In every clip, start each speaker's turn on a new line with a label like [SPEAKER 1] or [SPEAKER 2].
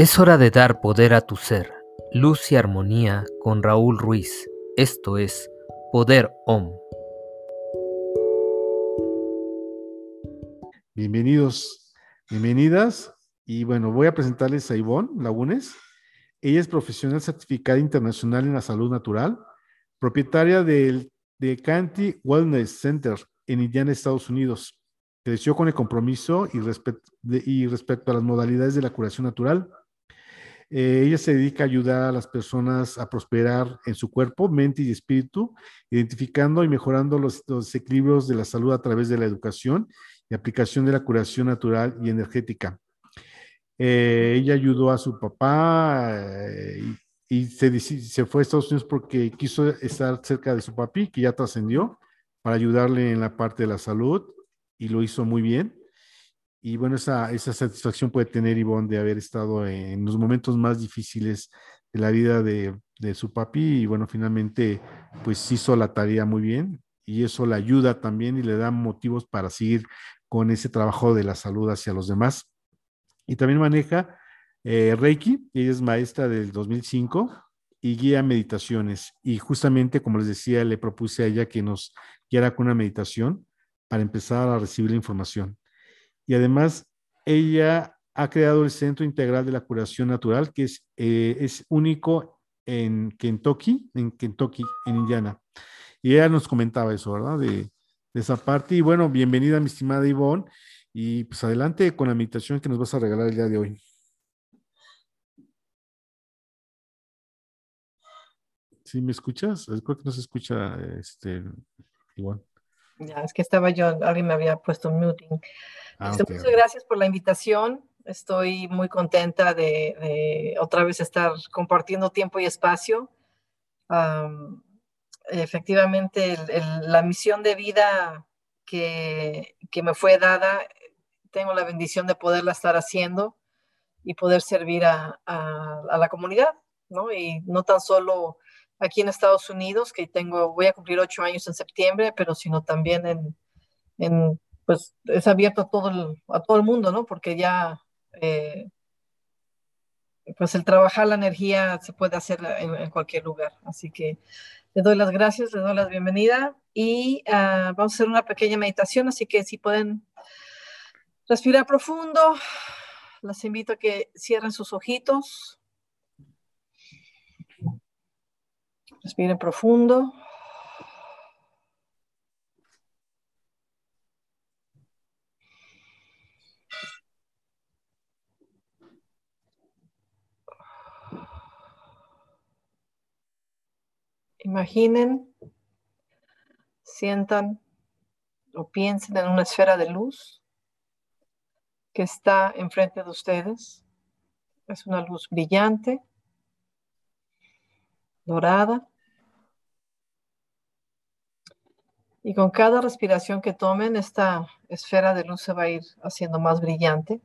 [SPEAKER 1] Es hora de dar poder a tu ser. Luz y armonía con Raúl Ruiz. Esto es Poder OM.
[SPEAKER 2] Bienvenidos, bienvenidas. Y bueno, voy a presentarles a Ivonne Lagunes. Ella es profesional certificada internacional en la salud natural, propietaria del, de Canty Wellness Center en Indiana, Estados Unidos. Creció con el compromiso y, y respecto a las modalidades de la curación natural, eh, ella se dedica a ayudar a las personas a prosperar en su cuerpo, mente y espíritu, identificando y mejorando los, equilibrios de la salud a través de la educación y aplicación de la curación natural y energética. Eh, ella ayudó a su papá eh, y, se, se, fue a Estados Unidos porque quiso estar cerca de su papi, que ya trascendió, para ayudarle en la parte de la salud y lo hizo muy bien. Y bueno, esa, esa satisfacción puede tener Ivonne de haber estado en los momentos más difíciles de la vida de, de su papi y bueno, finalmente pues hizo la tarea muy bien y eso le ayuda también y le da motivos para seguir con ese trabajo de la salud hacia los demás. Y también maneja eh, Reiki, ella es maestra del 2005 y guía meditaciones. Y justamente, como les decía, le propuse a ella que nos guiara con una meditación para empezar a recibir la información y además ella ha creado el Centro Integral de la Curación Natural, que es, eh, es único en Kentucky, en Kentucky, en Indiana. Y ella nos comentaba eso, ¿verdad? De, esa parte. Y bueno, bienvenida, mi estimada Ivonne. Y pues adelante con la meditación que nos vas a regalar el día de hoy. ¿Sí me escuchas? Creo que no se escucha, este,
[SPEAKER 3] Ivonne. Ya, es que estaba yo, alguien me había puesto un muting. Ah, este, muchas gracias por la invitación. Estoy muy contenta de, otra vez estar compartiendo tiempo y espacio. efectivamente, la misión de vida que, me fue dada, tengo la bendición de poderla estar haciendo y poder servir a, la comunidad, ¿no? Y no tan solo aquí en Estados Unidos, que tengo, voy a cumplir ocho años en septiembre, pero sino también en, en pues es abierto a todo el, a todo el mundo, ¿no? Porque ya, eh, pues el trabajar la energía se puede hacer en, cualquier lugar. Así que les doy las gracias, les doy la bienvenida y ah, vamos a hacer una pequeña meditación, así que si pueden respirar profundo, les invito a que cierren sus ojitos. Respiren profundo. Imaginen, sientan o piensen en una esfera de luz que está enfrente de ustedes. Es una luz brillante, dorada. Y con cada respiración que tomen, esta esfera de luz se va a ir haciendo más brillante.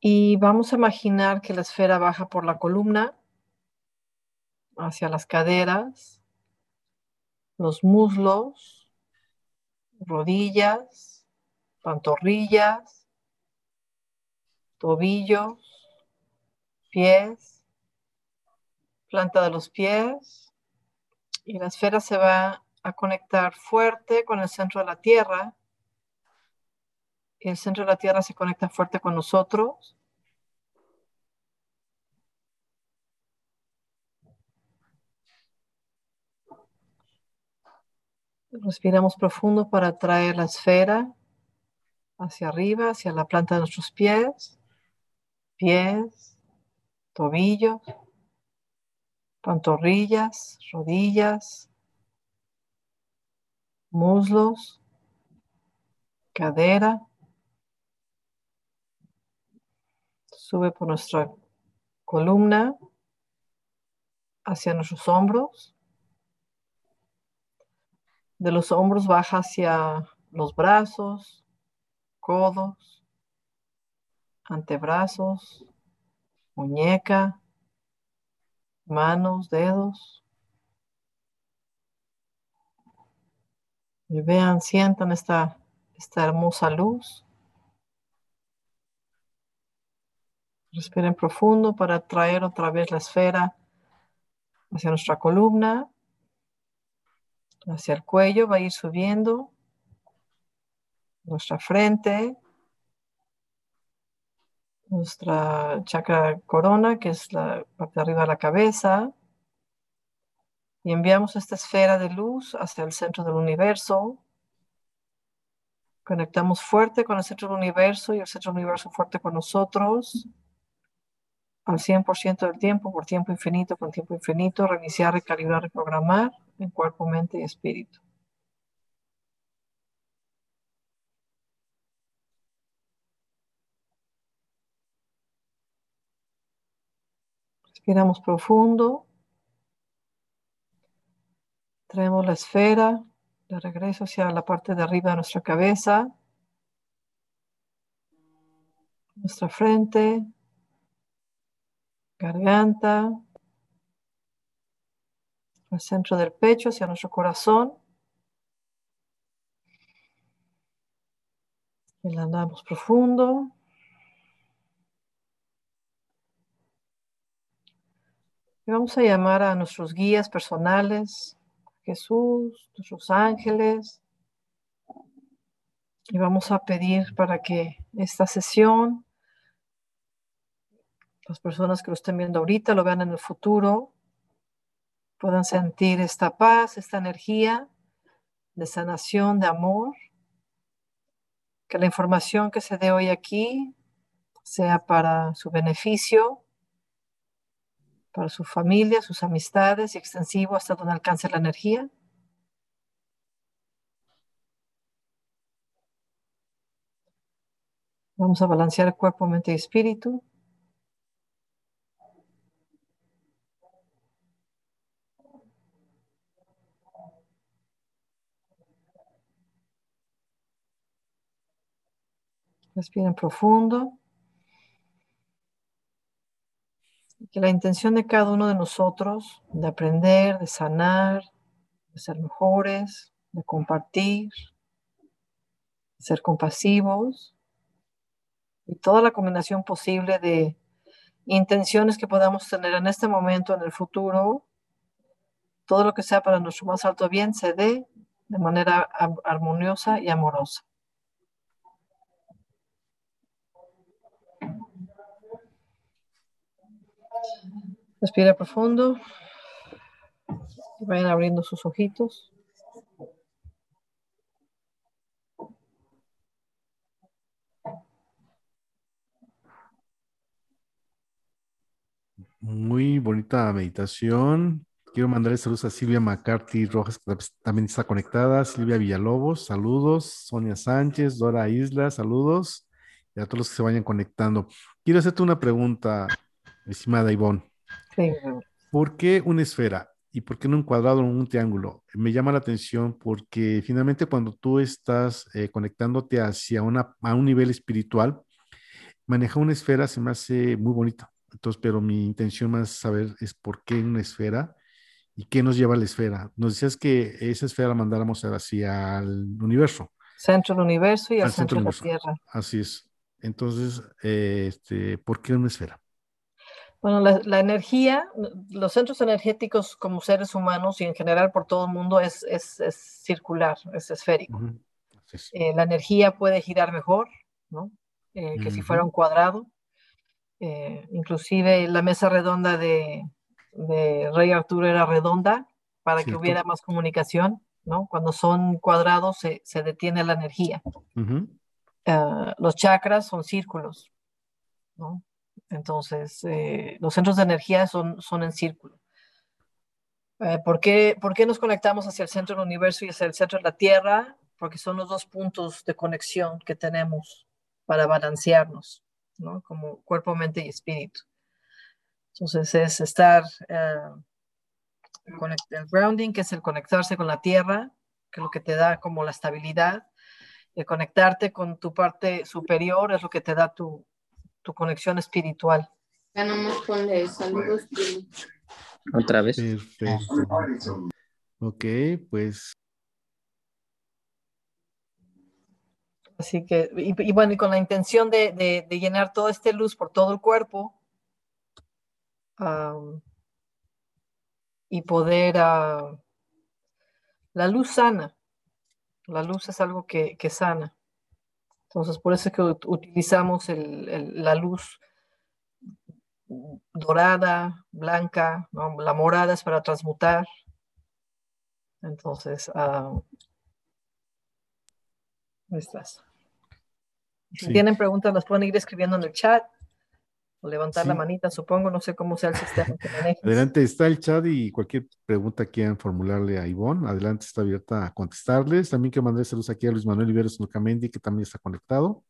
[SPEAKER 3] Y vamos a imaginar que la esfera baja por la columna hacia las caderas, los muslos, rodillas, pantorrillas, tobillos, pies, planta de los pies y la esfera se va a conectar fuerte con el centro de la Tierra. Y el centro de la Tierra se conecta fuerte con nosotros Respiramos profundo para traer la esfera hacia arriba, hacia la planta de nuestros pies, pies, tobillos, pantorrillas, rodillas, muslos, cadera. Sube por nuestra columna hacia nuestros hombros de los hombros baja hacia los brazos, codos, antebrazos, muñeca, manos, dedos. Y vean, sientan esta, esta hermosa luz. Respiren profundo para traer otra vez la esfera hacia nuestra columna, hacia el cuello, va a ir subiendo nuestra frente, nuestra chakra corona, que es la parte de arriba de la cabeza, y enviamos esta esfera de luz hacia el centro del universo. Conectamos fuerte con el centro del universo y el centro del universo fuerte con nosotros al 100% del tiempo, por tiempo infinito, por tiempo infinito, reiniciar, recalibrar, reprogramar en cuerpo, mente y espíritu. Respiramos profundo. Traemos la esfera de regreso hacia la parte de arriba de nuestra cabeza, nuestra frente, garganta, al centro del pecho, hacia nuestro corazón. Inhalamos profundo. Y vamos a llamar a nuestros guías personales, Jesús, nuestros ángeles. Y vamos a pedir para que esta sesión, las personas que lo estén viendo ahorita, lo vean en el futuro, puedan sentir esta paz, esta energía de sanación, de amor. Que la información que se dé hoy aquí sea para su beneficio para su familia, sus amistades y extensivo hasta donde alcance la energía. Vamos a balancear cuerpo, mente y espíritu. Respiren profundo. Que la intención de cada uno de nosotros de aprender, de sanar, de ser mejores, de compartir, de ser compasivos y toda la combinación posible de intenciones que podamos tener en este momento, en el futuro, todo lo que sea para nuestro más alto bien se dé de manera armoniosa y amorosa. Respira profundo. Vayan abriendo sus ojitos.
[SPEAKER 2] Muy bonita meditación. Quiero mandarle saludos a Silvia McCarthy Rojas, que también está conectada. Silvia Villalobos, saludos. Sonia Sánchez, Dora Isla, saludos. Y a todos los que se vayan conectando. Quiero hacerte una pregunta, estimada Ivonne. ¿Por qué una esfera? ¿Y por qué no un cuadrado o un triángulo? Me llama la atención porque finalmente cuando tú estás eh, conectándote hacia una, a un nivel espiritual, manejar una esfera se me hace muy bonito. Entonces, pero mi intención más saber es por qué una esfera y qué nos lleva a la esfera. Nos decías que esa esfera la mandáramos hacia el universo.
[SPEAKER 3] Centro del universo y al, centro, de la Tierra.
[SPEAKER 2] Así es. Entonces, eh, este, ¿por qué una esfera?
[SPEAKER 3] Bueno, la, energía, los centros energéticos como seres humanos y en general por todo el mundo es, es, circular, es esférico. Eh, la energía puede girar mejor, ¿no? Eh, que si fuera un cuadrado. Eh, inclusive la mesa redonda de, de, Rey Arturo era redonda para que hubiera más comunicación, ¿no? Cuando son cuadrados se, se detiene la energía. Ah, los chakras son círculos, ¿no? Entonces, eh, los centros de energía son, son en círculo. Eh, ¿por, qué, ¿por, qué, nos conectamos hacia el centro del universo y hacia el centro de la Tierra? Porque son los dos puntos de conexión que tenemos para balancearnos, ¿no? Como cuerpo, mente y espíritu. Entonces, es estar eh, el grounding, que es el conectarse con la Tierra, que es lo que te da como la estabilidad. El conectarte con tu parte superior es lo que te da tu, tu conexión espiritual.
[SPEAKER 4] Ya nomás ponle saludos.
[SPEAKER 1] Otra vez.
[SPEAKER 2] Ok, pues.
[SPEAKER 3] Así que, y, bueno, y con la intención de, llenar toda esta luz por todo el cuerpo y poder, uh, la luz sana, la luz es algo que, sana. Entonces, por eso es que utilizamos la luz dorada, blanca, la morada es para transmutar. Entonces, uh, estás. Si tienen preguntas, las pueden ir escribiendo en el chat o levantar la manita, supongo, no sé cómo sea el sistema que
[SPEAKER 2] Adelante está el chat y cualquier pregunta quieran formularle a Ivonne, adelante está abierta a contestarles. También que mandé saludos aquí a Luis Manuel Iberos Lucamendi, que también está conectado.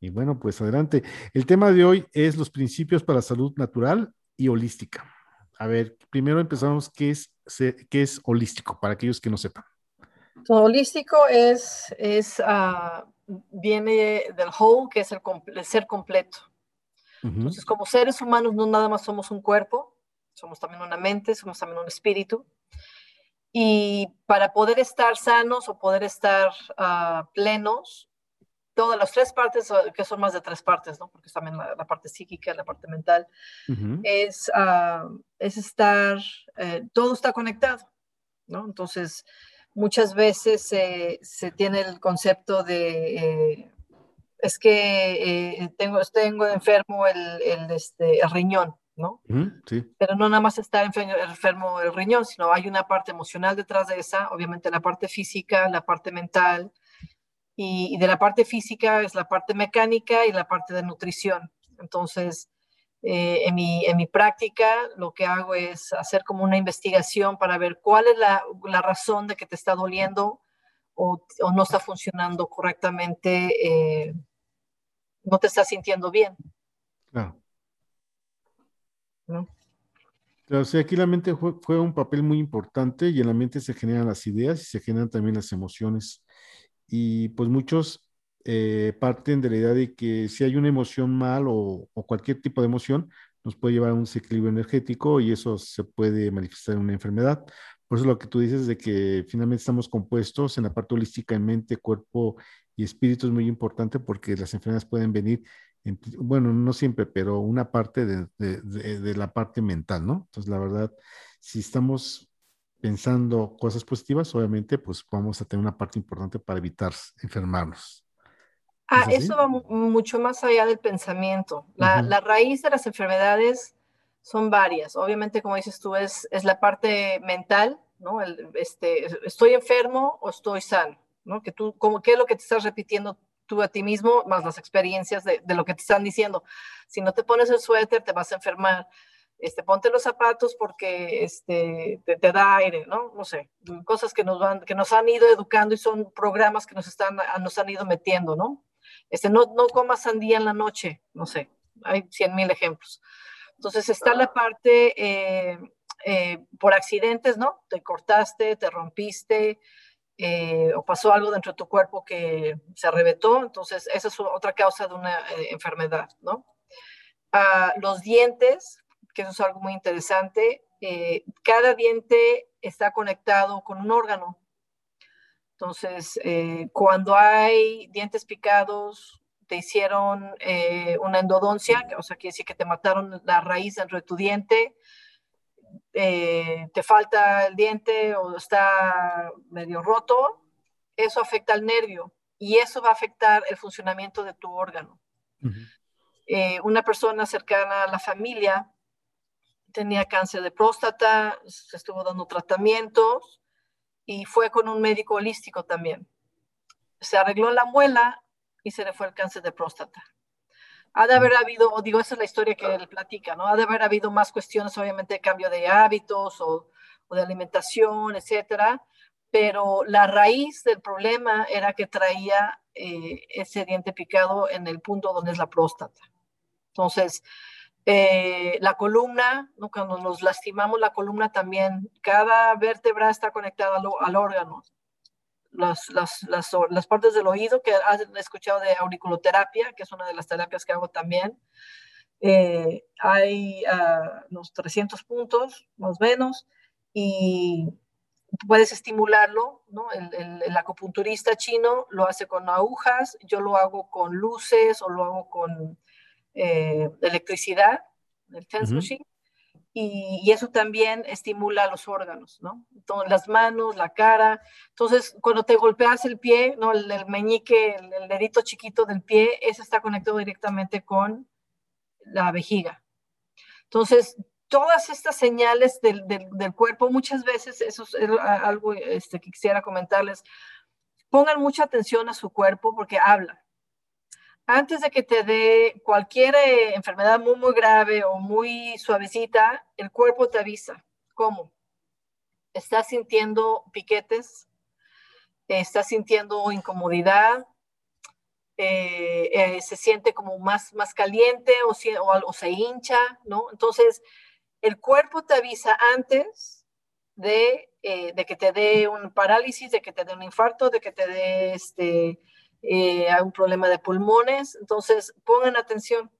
[SPEAKER 2] Y bueno, pues adelante. El tema de hoy es los principios para salud natural y holística. A ver, primero empezamos, ¿qué es, qué es holístico? Para aquellos que no sepan.
[SPEAKER 3] holístico es, es uh, viene del whole, que es el, ser completo. Entonces, como seres humanos, no nada más somos un cuerpo, somos también una mente, somos también un espíritu. Y para poder estar sanos o poder estar uh, plenos, todas las tres partes, que son más de tres partes, ¿no? Porque también la, parte psíquica, la parte mental, es, uh, es estar, eh, todo está conectado, ¿no? Entonces, muchas veces se tiene el concepto de, eh, es que eh, tengo, tengo enfermo el, el, este, el riñón, ¿no? sí. Pero no nada más está enfermo el riñón, sino hay una parte emocional detrás de esa, obviamente la parte física, la parte mental, y, de la parte física es la parte mecánica y la parte de nutrición. Entonces, eh, en, mi, en, mi, práctica lo que hago es hacer como una investigación para ver cuál es la, la razón de que te está doliendo o, o no está funcionando correctamente, eh, no te está sintiendo bien.
[SPEAKER 2] Claro. ¿No? Claro, sí, aquí la mente juega un papel muy importante y en la mente se generan las ideas y se generan también las emociones. Y pues muchos eh, parten de la idea de que si hay una emoción mal o, cualquier tipo de emoción, nos puede llevar a un desequilibrio energético y eso se puede manifestar en una enfermedad. Por eso lo que tú dices de que finalmente estamos compuestos en la parte holística en mente, cuerpo y espíritu es muy importante porque las enfermedades pueden venir, bueno, no siempre, pero una parte de, de la parte mental, ¿no? Entonces, la verdad, si estamos pensando cosas positivas, obviamente, pues vamos a tener una parte importante para evitar enfermarnos.
[SPEAKER 3] Ah, eso va mucho más allá del pensamiento. La, la, raíz de las enfermedades son varias. Obviamente, como dices tú, es, es la parte mental, ¿no? El, este, estoy enfermo o estoy sano, ¿no? Que tú, como, ¿qué es lo que te estás repitiendo tú a ti mismo, más las experiencias de, de lo que te están diciendo? Si no te pones el suéter, te vas a enfermar. Este, ponte los zapatos porque este, te, te, da aire, ¿no? No sé, cosas que nos, van, que nos han ido educando y son programas que nos, están, nos han ido metiendo, ¿no? Este, no, no comas sandía en la noche, no sé, hay cien mil ejemplos. Entonces está la parte eh, eh, por accidentes, ¿no? Te cortaste, te rompiste, eh, o pasó algo dentro de tu cuerpo que se arrebetó, entonces esa es otra causa de una enfermedad, ¿no? Ah, los dientes, que eso es algo muy interesante, cada diente está conectado con un órgano, entonces, cuando hay dientes picados, te hicieron eh, una endodoncia, o sea, quiere decir que te mataron la raíz dentro de tu diente, eh, te falta el diente o está medio roto, eso afecta al nervio y eso va a afectar el funcionamiento de tu órgano. una persona cercana a la familia tenía cáncer de próstata, se estuvo dando tratamientos y fue con un médico holístico también. Se arregló la muela y se le fue el cáncer de próstata. Ha de haber habido, o digo, esa es la historia que él platica, ¿no? Ha de haber habido más cuestiones, obviamente, de cambio de hábitos o, de alimentación, etcétera, pero la raíz del problema era que traía eh, ese diente picado en el punto donde es la próstata. Entonces, eh, la columna, cuando nos lastimamos la columna también, cada vértebra está conectada al, órgano. Las, las, las, las, partes del oído, que han escuchado de auriculoterapia, que es una de las terapias que hago también. Eh, hay uh, unos 300 puntos, más o menos, y puedes estimularlo, ¿no? El, el, acupunturista chino lo hace con agujas, yo lo hago con luces o lo hago con eh, electricidad, el TENS machine, y, eso también estimula los órganos, ¿no? Entonces, las manos, la cara. Entonces, cuando te golpeas el pie, ¿no? El, meñique, el, dedito chiquito del pie, ese está conectado directamente con la vejiga. Entonces, todas estas señales del, del, del, cuerpo, muchas veces, eso es algo este, que quisiera comentarles, pongan mucha atención a su cuerpo porque habla. Antes de que te dé cualquier eh, enfermedad muy, muy grave o muy suavecita, el cuerpo te avisa. ¿Cómo? Estás sintiendo piquetes, estás sintiendo incomodidad, eh, eh, se siente como más, más caliente o, o, se hincha, ¿no? Entonces, el cuerpo te avisa antes de, de, que te dé un parálisis, de que te dé un infarto, de que te dé este, eh, un problema de pulmones. Entonces, pongan atención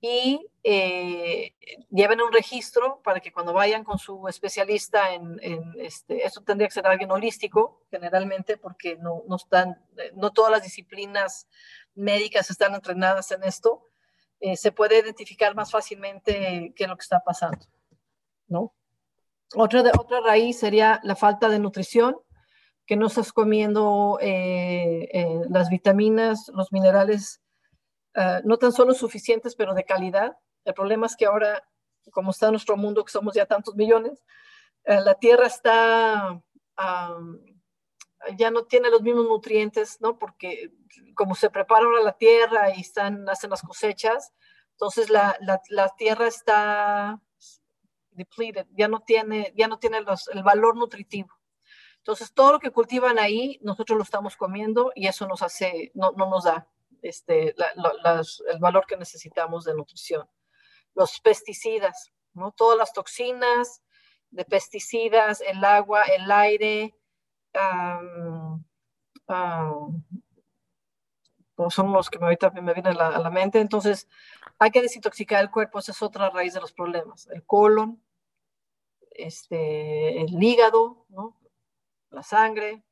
[SPEAKER 3] y eh, lleven un registro para que cuando vayan con su especialista en, en este, esto tendría que ser alguien holístico generalmente porque no, no, están, no todas las disciplinas médicas están entrenadas en esto eh, se puede identificar más fácilmente qué es lo que está pasando, ¿no? Otra, de, otra raíz sería la falta de nutrición, que no estás comiendo eh, eh, las vitaminas, los minerales, uh, no tan solo suficientes, pero de calidad. El problema es que ahora, como está nuestro mundo, que somos ya tantos millones, la tierra está... Ya no tiene los mismos nutrientes, ¿no? Porque como se prepara ahora la tierra y están, hacen las cosechas, entonces la tierra está depleted, ya no tiene, ya no tiene los, el valor nutritivo. Entonces todo lo que cultivan ahí, nosotros lo estamos comiendo y eso nos hace, no, no nos da este, el valor que necesitamos de nutrición. Los pesticidas, ¿no? Todas las toxinas de pesticidas, el agua, el aire, son los que ahorita me vienen a la, a la, mente. Entonces, hay que desintoxicar el cuerpo, esa es otra raíz de los problemas. El colon, este, el hígado, ¿no? La sangre.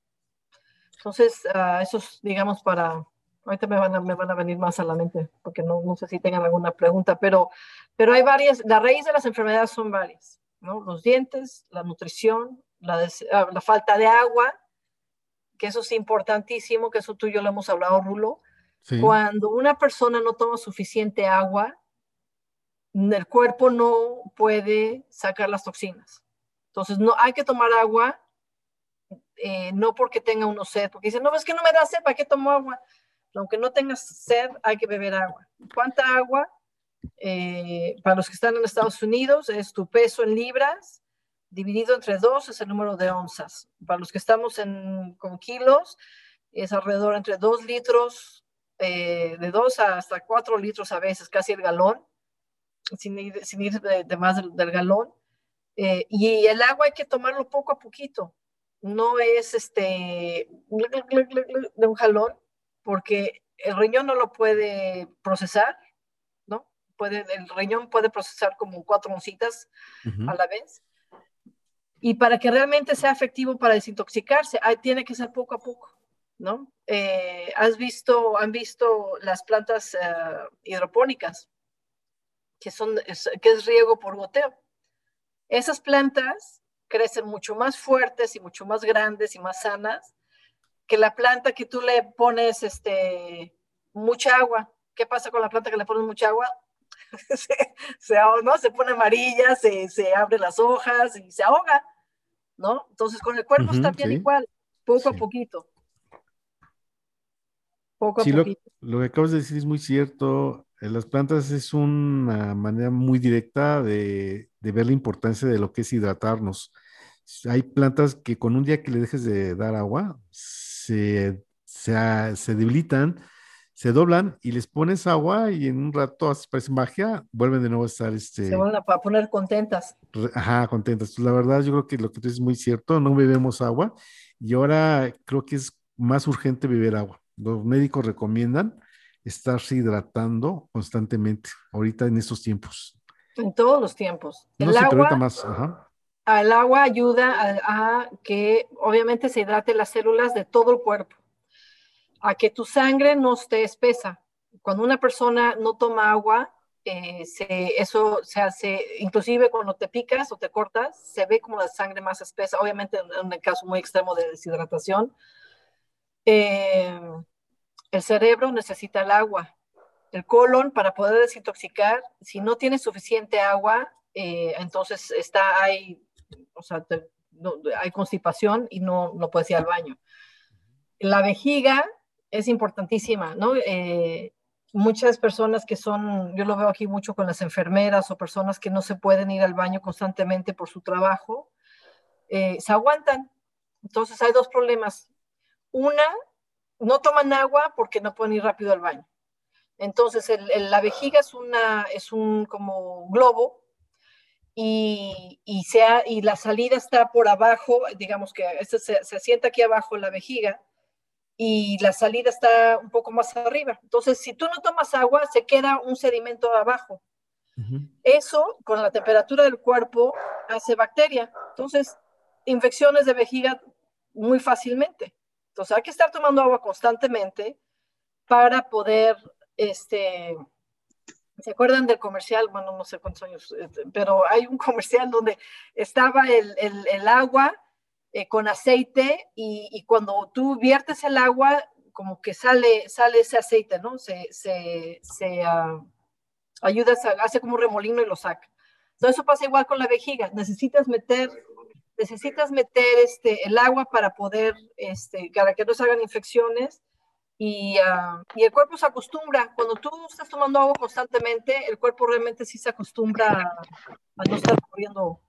[SPEAKER 3] Entonces, uh, eso es, digamos, para... Ahorita me van, a, me van a venir más a la mente, porque no, no sé si tengan alguna pregunta, pero, pero hay varias, la raíz de las enfermedades son varias, ¿no? Los dientes, la nutrición, la, des, uh, la falta de agua, que eso es importantísimo, que eso tú y yo lo hemos hablado, Rulo, Sí. Cuando una persona no toma suficiente agua, el cuerpo no puede sacar las toxinas. Entonces, no hay que tomar agua, eh, no porque tenga uno sed, porque dicen, no, es que no me da sed, ¿para qué tomo agua? Aunque no tengas sed, hay que beber agua. ¿Cuánta agua? Eh, para los que están en Estados Unidos, es tu peso en libras, dividido entre dos es el número de onzas. Para los que estamos en, con kilos, es alrededor entre dos litros eh, de 2 hasta 4 litros a veces, casi el galón, sin ir, sin ir de, más del, galón. Y el agua hay que tomarlo poco a poquito, no es este de un jalón, porque el riñón no lo puede procesar, ¿no? Puede, el riñón puede procesar como cuatro oncitas uh -huh. a la vez. Y para que realmente sea efectivo para desintoxicarse, hay, tiene que ser poco a poco. ¿no? Eh, has visto, han visto las plantas uh, hidropónicas, que, son, es, que es riego por goteo. Esas plantas crecen mucho más fuertes y mucho más grandes y más sanas que la planta que tú le pones este, mucha agua. ¿Qué pasa con la planta que le pones mucha agua? se, se, ¿no? se pone amarilla, se, se abre las hojas y se ahoga, ¿no? Entonces con el cuerpo uh -huh, está bien sí. igual, poco sí. a poquito.
[SPEAKER 2] Poco sí, lo, lo, que acabas de decir es muy cierto. Las plantas es una manera muy directa de, de, ver la importancia de lo que es hidratarnos. Hay plantas que con un día que le dejes de dar agua, se, se, se debilitan, se doblan y les pones agua y en un rato, parece magia, vuelven de nuevo a estar... Este,
[SPEAKER 3] se van a poner contentas.
[SPEAKER 2] Ajá, contentas. Pues la verdad, yo creo que lo que tú dices es muy cierto, no bebemos agua y ahora creo que es más urgente beber agua los médicos recomiendan estarse hidratando constantemente, ahorita en estos tiempos.
[SPEAKER 3] En todos los tiempos.
[SPEAKER 2] No el sé, agua, más. Ajá.
[SPEAKER 3] El agua ayuda a, que obviamente se hidrate las células de todo el cuerpo, a que tu sangre no esté espesa. Cuando una persona no toma agua, eh, eso se hace, inclusive cuando te picas o te cortas, se ve como la sangre más espesa, obviamente en un caso muy extremo de deshidratación. Eh, el cerebro necesita el agua. El colon, para poder desintoxicar, si no tiene suficiente agua, eh, entonces está, hay, o sea, no, hay constipación y no, no puedes ir al baño. La vejiga es importantísima, ¿no? Eh, muchas personas que son, yo lo veo aquí mucho con las enfermeras o personas que no se pueden ir al baño constantemente por su trabajo, eh, se aguantan. Entonces hay dos problemas. Una, no toman agua porque no pueden ir rápido al baño. Entonces la vejiga es, una, es un como globo y, y, sea, y la salida está por abajo, digamos que este se, se asienta aquí abajo la vejiga y la salida está un poco más arriba. Entonces, si tú no tomas agua, se queda un sedimento abajo. Uh -huh. Eso, con la temperatura del cuerpo, hace bacteria. Entonces, infecciones de vejiga muy fácilmente. Entonces, hay que estar tomando agua constantemente para poder, este, ¿se acuerdan del comercial? Bueno, no sé cuántos años, este, pero hay un comercial donde estaba el, el, agua eh, con aceite y, y, cuando tú viertes el agua, como que sale, sale ese aceite, ¿no? Se, se, se uh, ayuda, a, hace como un remolino y lo saca. Entonces eso pasa igual con la vejiga. Necesitas meter, necesitas meter este, el agua para poder, este, para que no se hagan infecciones. Y, uh, y, el cuerpo se acostumbra. Cuando tú estás tomando agua constantemente, el cuerpo realmente sí se acostumbra a, a no estar corriendo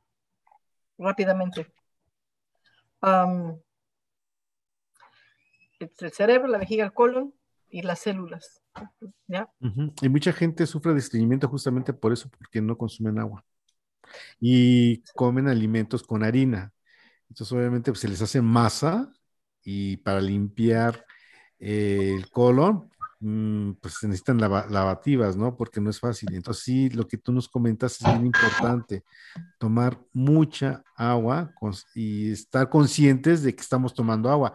[SPEAKER 3] rápidamente. Um, el cerebro, la vejiga, el colon y las células. ¿ya?
[SPEAKER 2] Uh -huh. Y mucha gente sufre de estreñimiento justamente por eso, porque no consumen agua. Y comen alimentos con harina. Entonces, obviamente, pues, se les hace masa y para limpiar el colon, mmm, pues se necesitan lava lavativas, ¿no? Porque no es fácil. Entonces, sí, lo que tú nos comentas es bien importante. Tomar mucha agua y estar conscientes de que estamos tomando agua.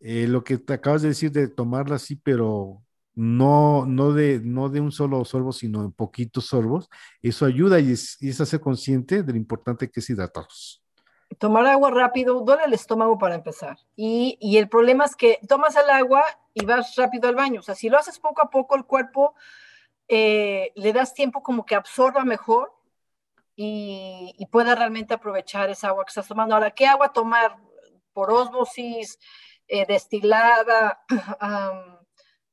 [SPEAKER 2] Eh, lo que te acabas de decir de tomarla así, pero no, no, de, no de un solo sorbo, sino en poquitos sorbos, eso ayuda y es, y es hacer consciente de lo importante que es hidratarlos.
[SPEAKER 3] Tomar agua rápido duele el estómago para empezar. Y, y, el problema es que tomas el agua y vas rápido al baño. O sea, si lo haces poco a poco, el cuerpo eh, le das tiempo como que absorba mejor y, y, pueda realmente aprovechar esa agua que estás tomando. Ahora, ¿qué agua tomar? Por osmosis, eh, destilada, um,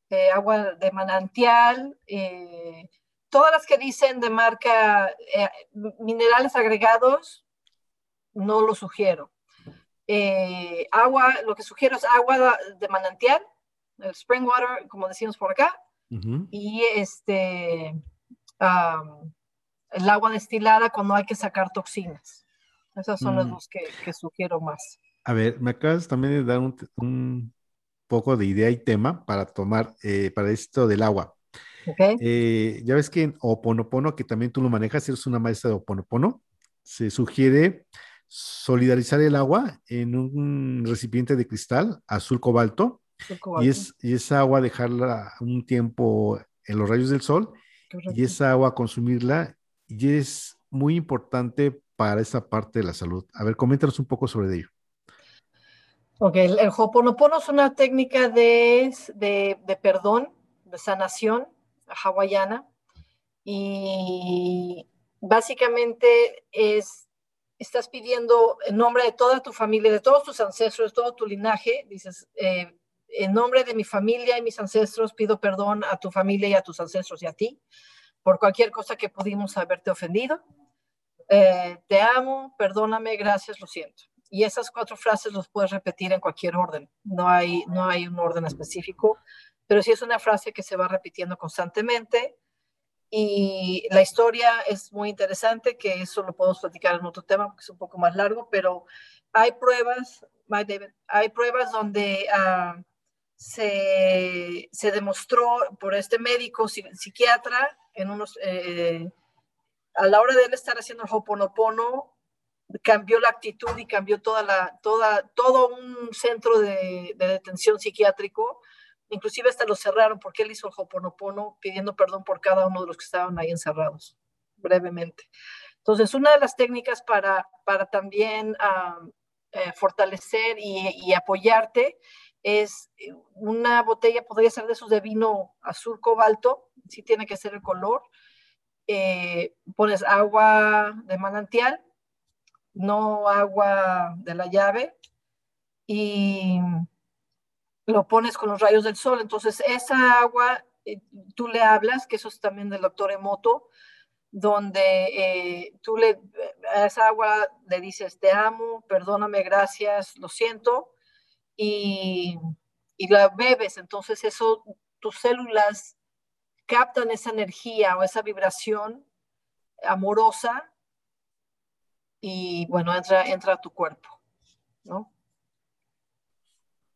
[SPEAKER 3] eh, agua de manantial, eh, todas las que dicen de marca eh, minerales agregados, no lo sugiero. Eh, agua, lo que sugiero es agua de manantial, el spring water, como decimos por acá, uh -huh. y este, um, el agua destilada cuando hay que sacar toxinas. Esas son mm. las dos que, que, sugiero más.
[SPEAKER 2] A ver, me acabas también de dar un, un poco de idea y tema para tomar, eh, para esto del agua.
[SPEAKER 3] Okay.
[SPEAKER 2] Eh, ya ves que en Oponopono, que también tú lo manejas, eres una maestra de Oponopono, se sugiere solidarizar el agua en un recipiente de cristal azul cobalto. Y, es, y esa agua dejarla un tiempo en los rayos del sol Correcto. y esa agua consumirla y es muy importante para esa parte de la salud. A ver, coméntanos un poco sobre ello.
[SPEAKER 3] Ok, el, el Hoponopono es una técnica de, de, de perdón, de sanación hawaiana y básicamente es, estás pidiendo en nombre de toda tu familia, de todos tus ancestros, de todo tu linaje, dices, eh, en nombre de mi familia y mis ancestros pido perdón a tu familia y a tus ancestros y a ti por cualquier cosa que pudimos haberte ofendido. Eh, te amo, perdóname, gracias, lo siento y esas cuatro frases los puedes repetir en cualquier orden. No hay, no hay un orden específico, pero sí es una frase que se va repitiendo constantemente. Y la historia es muy interesante, que eso lo podemos platicar en otro tema porque es un poco más largo, pero hay pruebas, David, hay pruebas donde uh, se, se, demostró por este médico psiquiatra en unos, eh, a la hora de él estar haciendo el Hoponopono, cambió la actitud y cambió toda la, toda, todo un centro de, detención psiquiátrico. Inclusive hasta lo cerraron porque él hizo el Hoponopono pidiendo perdón por cada uno de los que estaban ahí encerrados, brevemente. Entonces, una de las técnicas para, para también ah, eh, fortalecer y, y, apoyarte es eh, una botella, podría ser de esos de vino azul cobalto, si tiene que ser el color. Eh, pones agua de manantial, no agua de la llave, y lo pones con los rayos del sol. Entonces, esa agua, tú le hablas, que eso es también del doctor Emoto, donde eh, tú le, a esa agua le dices, te amo, perdóname, gracias, lo siento, y, y la bebes, entonces eso, tus células captan esa energía o esa vibración amorosa y bueno, entra, entra a tu cuerpo, ¿no?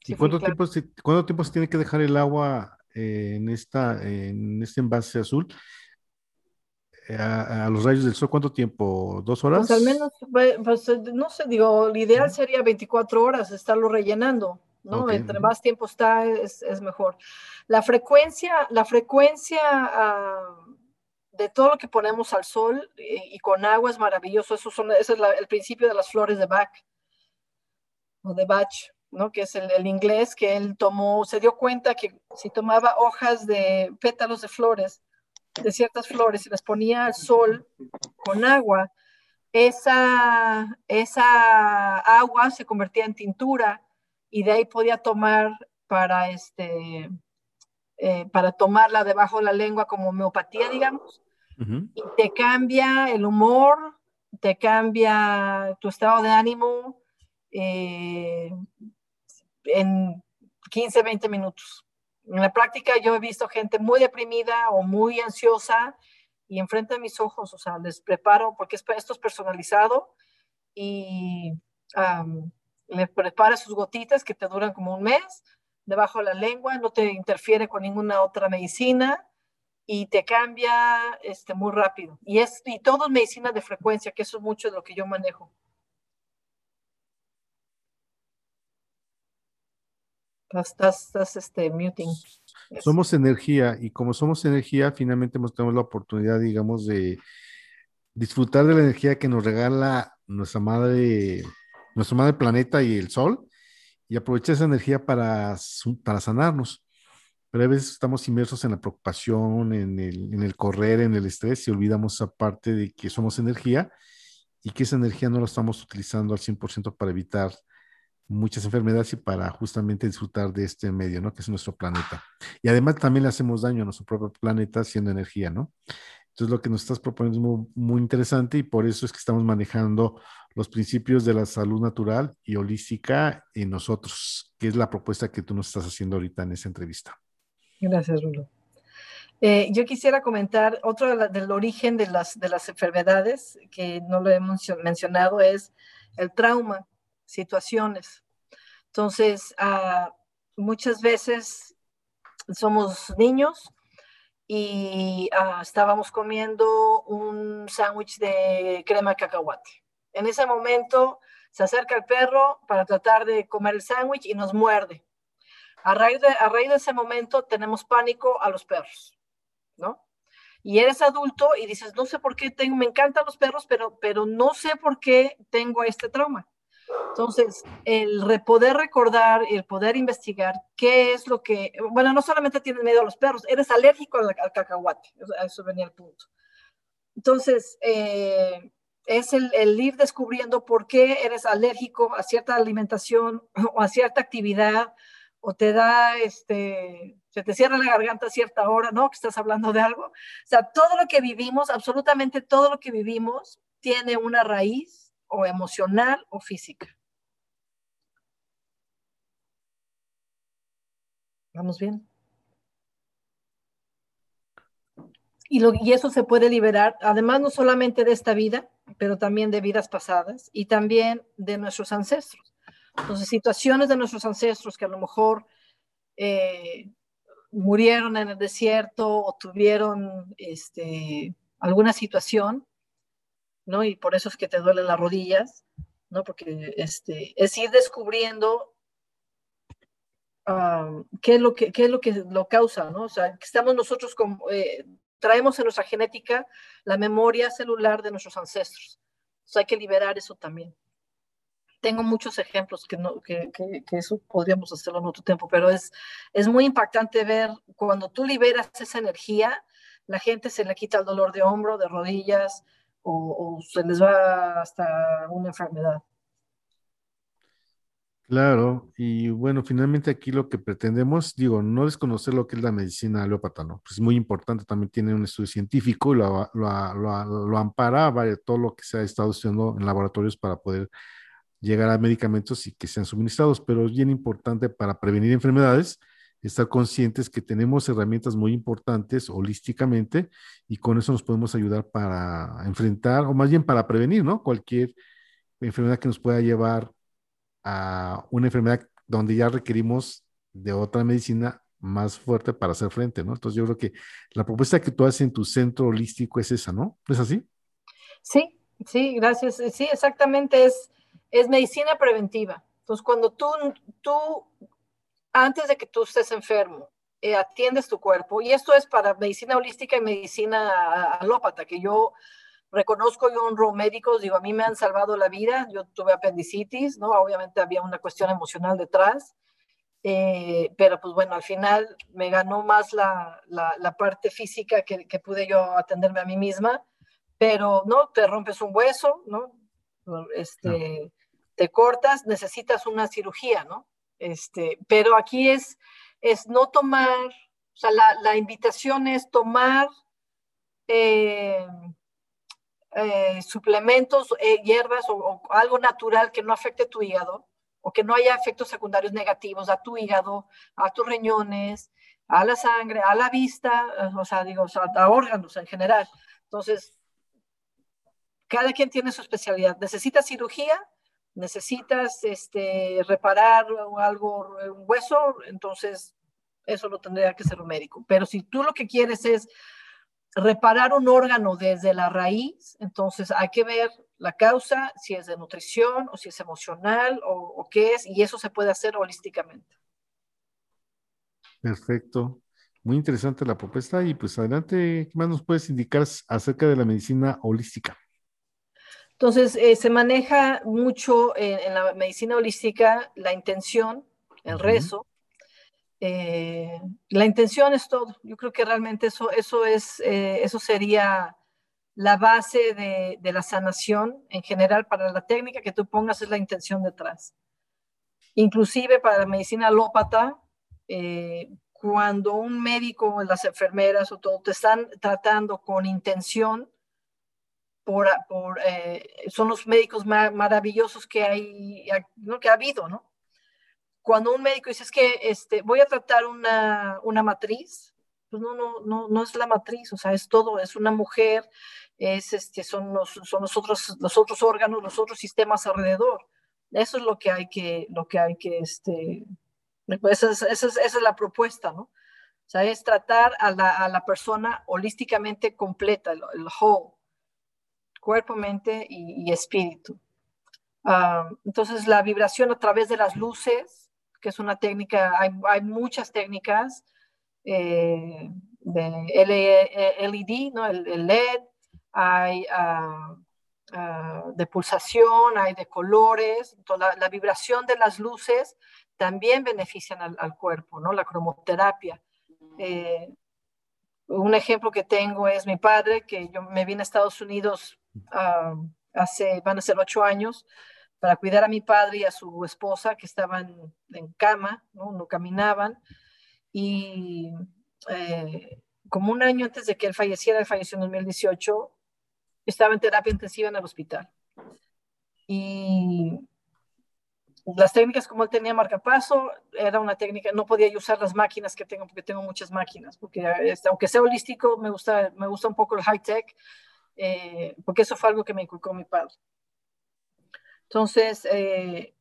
[SPEAKER 2] ¿Y cuánto, tiempo se, cuánto tiempo se tiene que dejar el agua eh, en, esta, en este envase azul? A, los rayos del sol, ¿cuánto tiempo? ¿Dos horas?
[SPEAKER 3] Pues al menos, pues, no sé, digo, lo ideal sería 24 horas estarlo rellenando, ¿no? Entre más tiempo está, es, es, mejor. La frecuencia, la frecuencia ah, de todo lo que ponemos al sol y, con agua es maravilloso. Eso son, ese es el principio de las flores de Bach, o de Bach, ¿no? Que es el, el inglés que él tomó, se dio cuenta que si tomaba hojas de pétalos de flores, de ciertas flores y las ponía al sol con agua, esa, esa agua se convertía en tintura y de ahí podía tomar para este eh, para tomarla debajo de la lengua como homeopatía, digamos, y te cambia el humor, te cambia tu estado de ánimo eh, en 15, 20 minutos. En la práctica yo he visto gente muy deprimida o muy ansiosa y enfrente de mis ojos, o sea, les preparo, porque esto es personalizado, y les prepara sus gotitas que te duran como un mes, debajo de la lengua, no te interfiere con ninguna otra medicina y te cambia este, muy rápido. Y, es, y todo es medicina de frecuencia, que eso es mucho de lo que yo manejo. Estás, estás este, muting.
[SPEAKER 2] Somos energía y como somos energía, finalmente tenemos la oportunidad, digamos, de disfrutar de la energía que nos regala nuestra madre, nuestra madre planeta y el sol y aprovechar esa energía para, para sanarnos. Pero a veces estamos inmersos en la preocupación, en el, en el correr, en el estrés y olvidamos esa parte de que somos energía y que esa energía no la estamos utilizando al 100% para evitar muchas enfermedades y para justamente disfrutar de este medio, ¿no? Que es nuestro planeta. Y además también le hacemos daño a nuestro propio planeta siendo energía, ¿no? Entonces lo que nos estás proponiendo es muy, interesante y por eso es que estamos manejando los principios de la salud natural y holística en nosotros, que es la propuesta que tú nos estás haciendo ahorita en esta entrevista.
[SPEAKER 3] Gracias, Rulo. Eh, yo quisiera comentar otro del origen de las, de las enfermedades que no lo hemos mencionado es el trauma situaciones. Entonces, ah, muchas veces somos niños y ah, estábamos comiendo un sándwich de crema de cacahuate. En ese momento se acerca el perro para tratar de comer el sándwich y nos muerde. A raíz, de, a raíz de ese momento tenemos pánico a los perros, ¿no? Y eres adulto y dices, no sé por qué tengo, me encantan los perros, pero, pero no sé por qué tengo este trauma. Entonces, el poder recordar, el poder investigar qué es lo que, bueno, no solamente tienes miedo a los perros, eres alérgico al, cacahuate, a eso venía el punto. Entonces, eh, es el, ir descubriendo por qué eres alérgico a cierta alimentación o a cierta actividad, o te da, este, se te cierra la garganta a cierta hora, ¿no? Que estás hablando de algo. O sea, todo lo que vivimos, absolutamente todo lo que vivimos, tiene una raíz o emocional o física. ¿Vamos bien? Y, lo, y eso se puede liberar, además no solamente de esta vida, pero también de vidas pasadas y también de nuestros ancestros. Entonces, situaciones de nuestros ancestros que a lo mejor eh, murieron en el desierto o tuvieron este, alguna situación, ¿no? Y por eso es que te duelen las rodillas, ¿no? Porque este, es ir descubriendo ah, qué, es lo que, qué es lo que lo causa, ¿no? O sea, estamos nosotros como, eh, traemos en nuestra genética la memoria celular de nuestros ancestros. Entonces hay que liberar eso también. Tengo muchos ejemplos que, no, que, que, que, eso podríamos hacerlo en otro tiempo, pero es, es muy impactante ver cuando tú liberas esa energía, la gente se le quita el dolor de hombro, de rodillas, o, se les va hasta una enfermedad.
[SPEAKER 2] Claro, y bueno, finalmente aquí lo que pretendemos, digo, no desconocer lo que es la medicina alópata, ¿no? Pues es muy importante, también tiene un estudio científico y lo, lo, lo, lo ampara vaya, todo lo que se ha estado estudiando en laboratorios para poder llegar a medicamentos y que sean suministrados, pero es bien importante para prevenir enfermedades, estar conscientes que tenemos herramientas muy importantes holísticamente y con eso nos podemos ayudar para enfrentar, o más bien para prevenir, ¿no? Cualquier enfermedad que nos pueda llevar a una enfermedad donde ya requerimos de otra medicina más fuerte para hacer frente, ¿no? Entonces yo creo que la propuesta que tú haces en tu centro holístico es esa, ¿no? ¿Es así?
[SPEAKER 3] Sí, sí, gracias. Sí, exactamente, es, es medicina preventiva. Entonces cuando tú, tú, antes de que tú estés enfermo, eh, atiendes tu cuerpo, y esto es para medicina holística y medicina alópata, que yo reconozco y honro médicos, digo, a mí me han salvado la vida, yo tuve apendicitis, ¿no? Obviamente había una cuestión emocional detrás, eh, pero pues bueno, al final me ganó más la, la, la parte física que, que, pude yo atenderme a mí misma, pero, ¿no? Te rompes un hueso, ¿no? Este, no. te cortas, necesitas una cirugía, ¿no? Este, pero aquí es, es no tomar, o sea, la, invitación es tomar... Eh, eh, suplementos, eh, hierbas o, algo natural que no afecte tu hígado o que no haya efectos secundarios negativos a tu hígado, a tus riñones, a la sangre, a la vista, o sea, digo, o a órganos en general. Entonces, cada quien tiene su especialidad. ¿Necesitas cirugía? ¿Necesitas este, reparar algo, un hueso? Entonces, eso lo tendría que ser un médico. Pero si tú lo que quieres es reparar un órgano desde la raíz, entonces hay que ver la causa, si es de nutrición o si es emocional o, o qué es, y eso se puede hacer holísticamente.
[SPEAKER 2] Perfecto. Muy interesante la propuesta y pues adelante, ¿qué más nos puedes indicar acerca de la medicina holística?
[SPEAKER 3] Entonces, eh, se maneja mucho en, en, la medicina holística la intención, el uh -huh. rezo, eh, la intención es todo. Yo creo que realmente eso, eso, es, eh, eso sería la base de, de, la sanación en general para la técnica que tú pongas es la intención detrás. Inclusive para la medicina alópata, cuando un médico, las enfermeras o todo te están tratando con intención, por, por eh, son los médicos más maravillosos que hay, ¿no? que ha habido, ¿no? cuando un médico dice es que este, voy a tratar una, una matriz, pues no, no, no, no es la matriz, o sea, es todo, es una mujer, es, este, son, los, son los, otros, los otros órganos, los otros sistemas alrededor. Eso es lo que hay que, lo que, hay que este, esa es, esa, es, esa es la propuesta, ¿no? O sea, es tratar a la, a la persona holísticamente completa, el, el whole, cuerpo, mente y, espíritu. Uh, entonces, la vibración a través de las luces, que es una técnica, hay, hay muchas técnicas eh, de LED, ¿no? el, LED, hay uh, uh, de pulsación, hay de colores, la, vibración de las luces también benefician al, al cuerpo, ¿no? la cromoterapia. Eh, un ejemplo que tengo es mi padre, que yo me vine a Estados Unidos uh, hace, van a ser ocho años, para cuidar a mi padre y a su esposa que estaban en cama, no, no caminaban. Y eh, como un año antes de que él falleciera, él falleció en 2018, estaba en terapia intensiva en el hospital. Y las técnicas como él tenía marcapaso, era una técnica, no podía usar las máquinas que tengo porque tengo muchas máquinas, porque este, aunque sea holístico, me gusta, me gusta un poco el high-tech, eh, porque eso fue algo que me inculcó mi padre. Entonces, eh,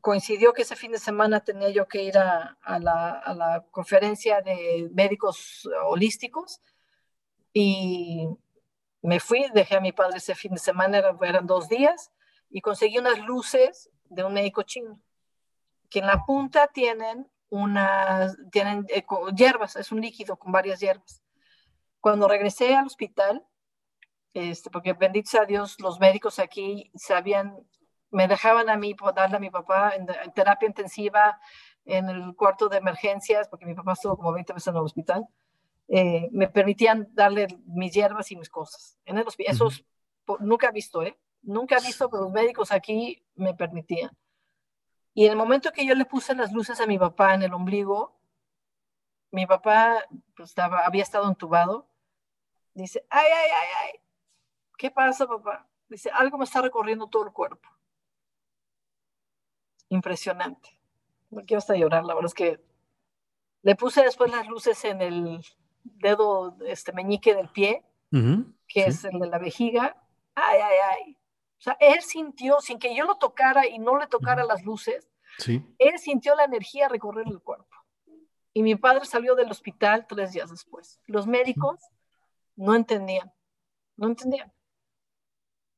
[SPEAKER 3] coincidió que ese fin de semana tenía yo que ir a, a, la, a, la, conferencia de médicos holísticos y me fui, dejé a mi padre ese fin de semana, eran, dos días, y conseguí unas luces de un médico chino, que en la punta tienen unas, tienen eh, hierbas, es un líquido con varias hierbas. Cuando regresé al hospital, este, porque bendito sea Dios, los médicos aquí sabían, me dejaban a mí darle a mi papá en, terapia intensiva, en el cuarto de emergencias, porque mi papá estuvo como 20 veces en el hospital, eh, me permitían darle mis hierbas y mis cosas. En el hospital, eso nunca he visto, ¿eh? Nunca he visto, pero los médicos aquí me permitían. Y en el momento que yo le puse las luces a mi papá en el ombligo, mi papá pues, estaba, había estado entubado, dice, ay, ay, ay, ay, ¿qué pasa, papá? Dice, algo me está recorriendo todo el cuerpo. Impresionante. No quiero hasta llorar, la verdad es que le puse después las luces en el dedo, este meñique del pie, que es el de la vejiga. Ay, ay, ay. O sea, él sintió, sin que yo lo tocara y no le tocara las luces,
[SPEAKER 2] sí.
[SPEAKER 3] él sintió la energía recorrer el cuerpo. Y mi padre salió del hospital tres días después. Los médicos no entendían, no entendían.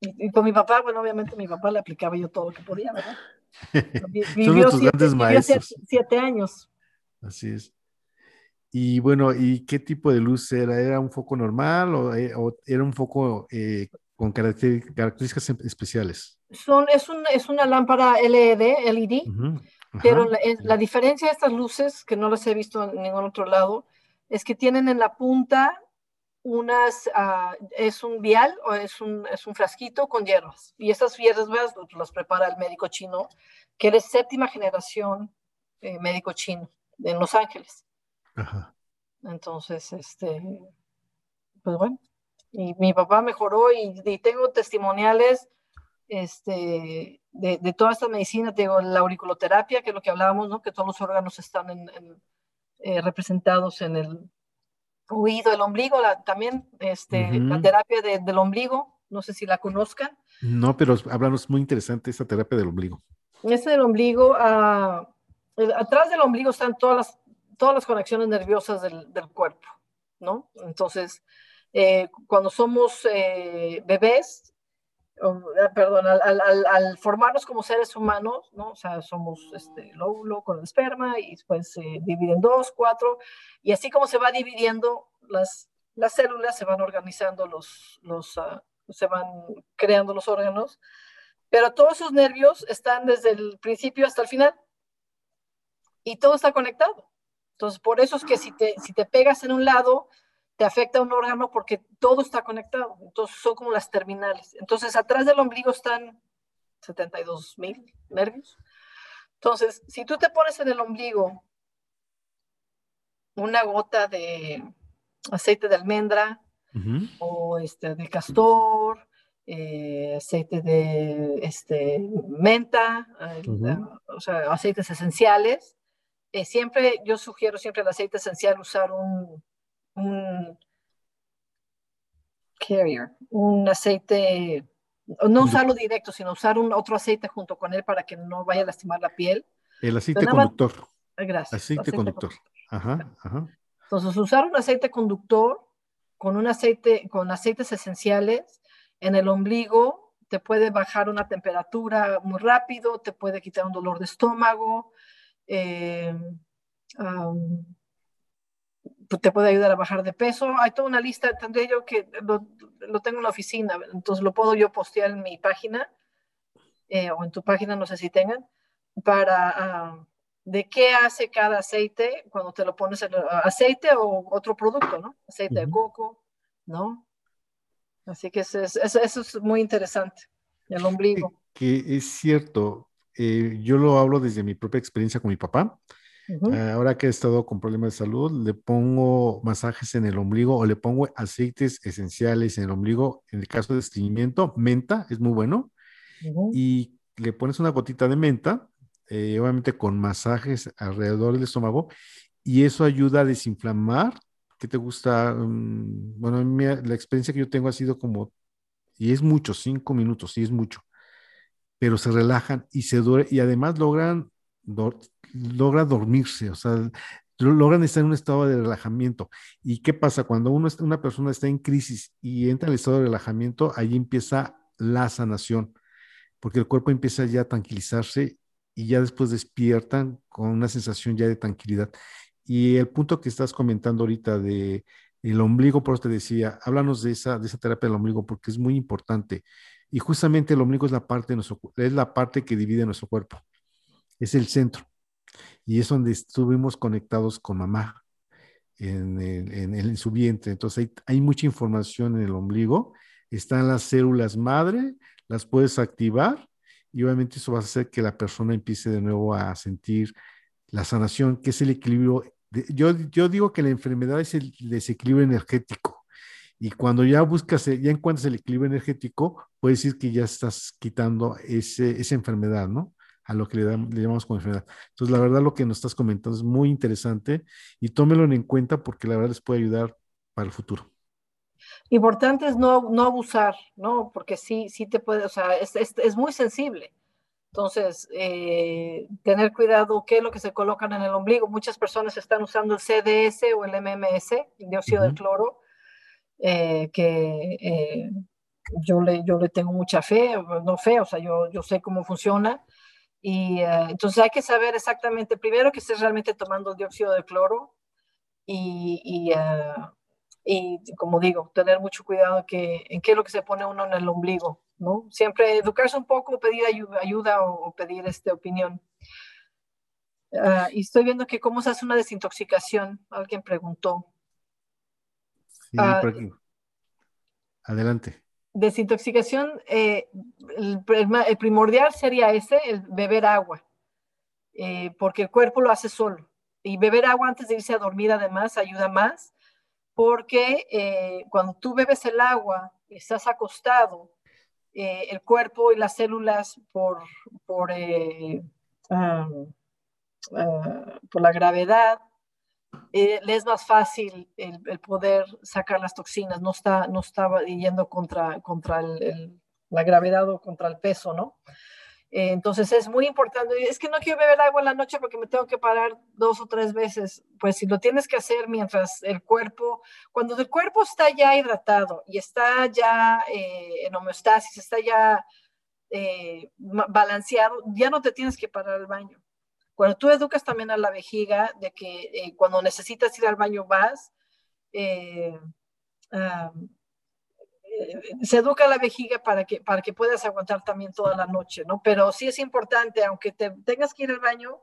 [SPEAKER 3] Y, con mi papá, bueno, obviamente mi papá le aplicaba yo todo lo que podía, ¿verdad?
[SPEAKER 2] Vivió, tus siete,
[SPEAKER 3] grandes siete, años.
[SPEAKER 2] Así es. Y bueno, ¿y qué tipo de luz era? ¿Era un foco normal o, eh, era un foco eh, con características em, especiales?
[SPEAKER 3] Son, es, un, es una lámpara LED, LED, pero la, la, diferencia de estas luces, que no las he visto en ningún otro lado, es que tienen en la punta unas, uh, es un vial o es un, es un frasquito con hierbas. Y esas hierbas las prepara el médico chino, que es séptima generación eh, médico chino en Los Ángeles.
[SPEAKER 2] Ajá.
[SPEAKER 3] Entonces, este, pues bueno, y mi papá mejoró y, y tengo testimoniales este, de, de, toda esta medicina, tengo la auriculoterapia, que es lo que hablábamos, ¿no? que todos los órganos están en, en, eh, representados en el, oído, el ombligo, también este, la terapia del ombligo, no sé si la conozcan.
[SPEAKER 2] No, pero háblanos, muy interesante esta terapia del ombligo.
[SPEAKER 3] Este del ombligo, uh, atrás del ombligo están todas las, todas las conexiones nerviosas del, del cuerpo, ¿no? Entonces, eh, cuando somos eh, bebés, Ah, perdón, al, formarnos como seres humanos, ¿no? O sea, somos este, lóbulo con el esperma y después se dividen dos, cuatro, y así como se va dividiendo, las, las células se van organizando, los, los, ah, se van creando los órganos, pero todos esos nervios están desde el principio hasta el final y todo está conectado. Entonces, por eso es que si te, si te pegas en un lado, te afecta un órgano porque todo está conectado. Entonces son como las terminales. Entonces atrás del ombligo están 72 mil nervios. Entonces, si tú te pones en el ombligo una gota de aceite de almendra o este, de castor, eh, aceite de este, menta, o sea, aceites esenciales, eh, siempre, yo sugiero siempre el aceite esencial usar un un carrier, un aceite, no usarlo directo, sino usar un otro aceite junto con él para que no vaya a lastimar la piel.
[SPEAKER 2] El aceite conductor.
[SPEAKER 3] gracias.
[SPEAKER 2] Aceite, conductor. Ajá, ajá.
[SPEAKER 3] Entonces, usar un aceite conductor con un aceite, con aceites esenciales en el ombligo te puede bajar una temperatura muy rápido, te puede quitar un dolor de estómago, eh, te puede ayudar a bajar de peso. Hay toda una lista, tendré yo que lo, lo tengo en la oficina, entonces lo puedo yo postear en mi página eh, o en tu página, no sé si tengan, para ah, de qué hace cada aceite cuando te lo pones en aceite o otro producto, ¿no? Aceite de coco, ¿no? Así que eso es, eso, es muy interesante, el ombligo.
[SPEAKER 2] Que es cierto, eh, yo lo hablo desde mi propia experiencia con mi papá. Eh, ahora que he estado con problemas de salud, le pongo masajes en el ombligo o le pongo aceites esenciales en el ombligo. En el caso de estreñimiento, menta es muy bueno. Y le pones una gotita de menta, eh, obviamente con masajes alrededor del estómago, y eso ayuda a desinflamar. ¿Qué te gusta? Mm, bueno, la experiencia que yo tengo ha sido como, y es mucho, cinco minutos, y es mucho, pero se relajan y se duermen, y además logran logra dormirse, o sea, logran estar en un estado de relajamiento. ¿Y qué pasa? Cuando uno, una persona está en crisis y entra en el estado de relajamiento, ahí empieza la sanación, porque el cuerpo empieza ya a tranquilizarse y ya después despiertan con una sensación ya de tranquilidad. Y el punto que estás comentando ahorita de el ombligo, por eso te decía, háblanos de esa, de esa terapia del ombligo porque es muy importante. Y justamente el ombligo es la parte de nuestro, es la parte que divide nuestro cuerpo. Es el centro. Y es donde estuvimos conectados con mamá en, en, su vientre. Entonces hay, hay, mucha información en el ombligo. Están las células madre, las puedes activar y obviamente eso va a hacer que la persona empiece de nuevo a sentir la sanación, que es el equilibrio yo, yo digo que la enfermedad es el desequilibrio energético. Y cuando ya buscas, ya encuentras el equilibrio energético, puedes decir que ya estás quitando ese, esa enfermedad, ¿no? A lo que le, le, llamamos como enfermedad. Entonces, la verdad, lo que nos estás comentando es muy interesante y tómelo en cuenta porque la verdad les puede ayudar para el futuro.
[SPEAKER 3] Importante es no, no abusar, ¿no? Porque sí, sí te puede, o sea, es, es, es muy sensible. Entonces, eh, tener cuidado qué es lo que se colocan en el ombligo. Muchas personas están usando el CDS o el MMS, el dióxido de cloro, eh, que eh, yo, le, yo le tengo mucha fe, no fe, o sea, yo, yo sé cómo funciona. Y entonces hay que saber exactamente, primero que estés realmente tomando el dióxido de cloro y, y, y como digo, tener mucho cuidado que, en qué es lo que se pone uno en el ombligo ¿no? Siempre educarse un poco, pedir ayuda, o, pedir este, opinión. Ah, y estoy viendo que cómo se hace una desintoxicación, alguien preguntó.
[SPEAKER 2] Sí, ah, Adelante.
[SPEAKER 3] Desintoxicación, eh, el, primordial sería ese, el beber agua, eh, porque el cuerpo lo hace solo. Y beber agua antes de irse a dormir además ayuda más, porque eh, cuando tú bebes el agua estás acostado, el cuerpo y las células por, por, eh, ah, por la gravedad, eh, le es más fácil el, poder sacar las toxinas, no está, no estaba yendo contra, contra la gravedad o contra el peso, ¿no? Eh, entonces es muy importante. Es que no quiero beber agua en la noche porque me tengo que parar dos o tres veces. Pues si lo tienes que hacer mientras el cuerpo, cuando el cuerpo está ya hidratado y está ya eh, en homeostasis, está ya eh, balanceado, ya no te tienes que parar al baño. Cuando tú educas también a la vejiga de que cuando necesitas ir al baño vas, ah, se educa la vejiga para que, para que puedas aguantar también toda la noche, ¿no? Pero sí es importante, aunque te tengas que ir al baño,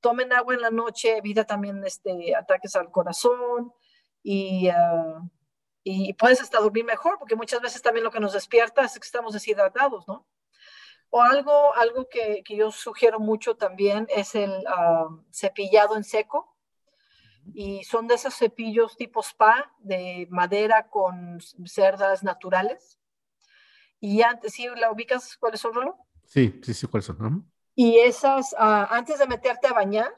[SPEAKER 3] tomen agua en la noche, evita también este, ataques al corazón y, ah, y puedes hasta dormir mejor, porque muchas veces también lo que nos despierta es que estamos deshidratados, ¿no? O algo, algo que, que yo sugiero mucho también es el ah, cepillado en seco y son de esos cepillos tipo spa de madera con cerdas naturales. Y antes, ¿sí la ubicas cuáles son, Rolo?
[SPEAKER 2] Sí, sí, sí, cuáles son.
[SPEAKER 3] Y esas, ah, antes de meterte a bañar,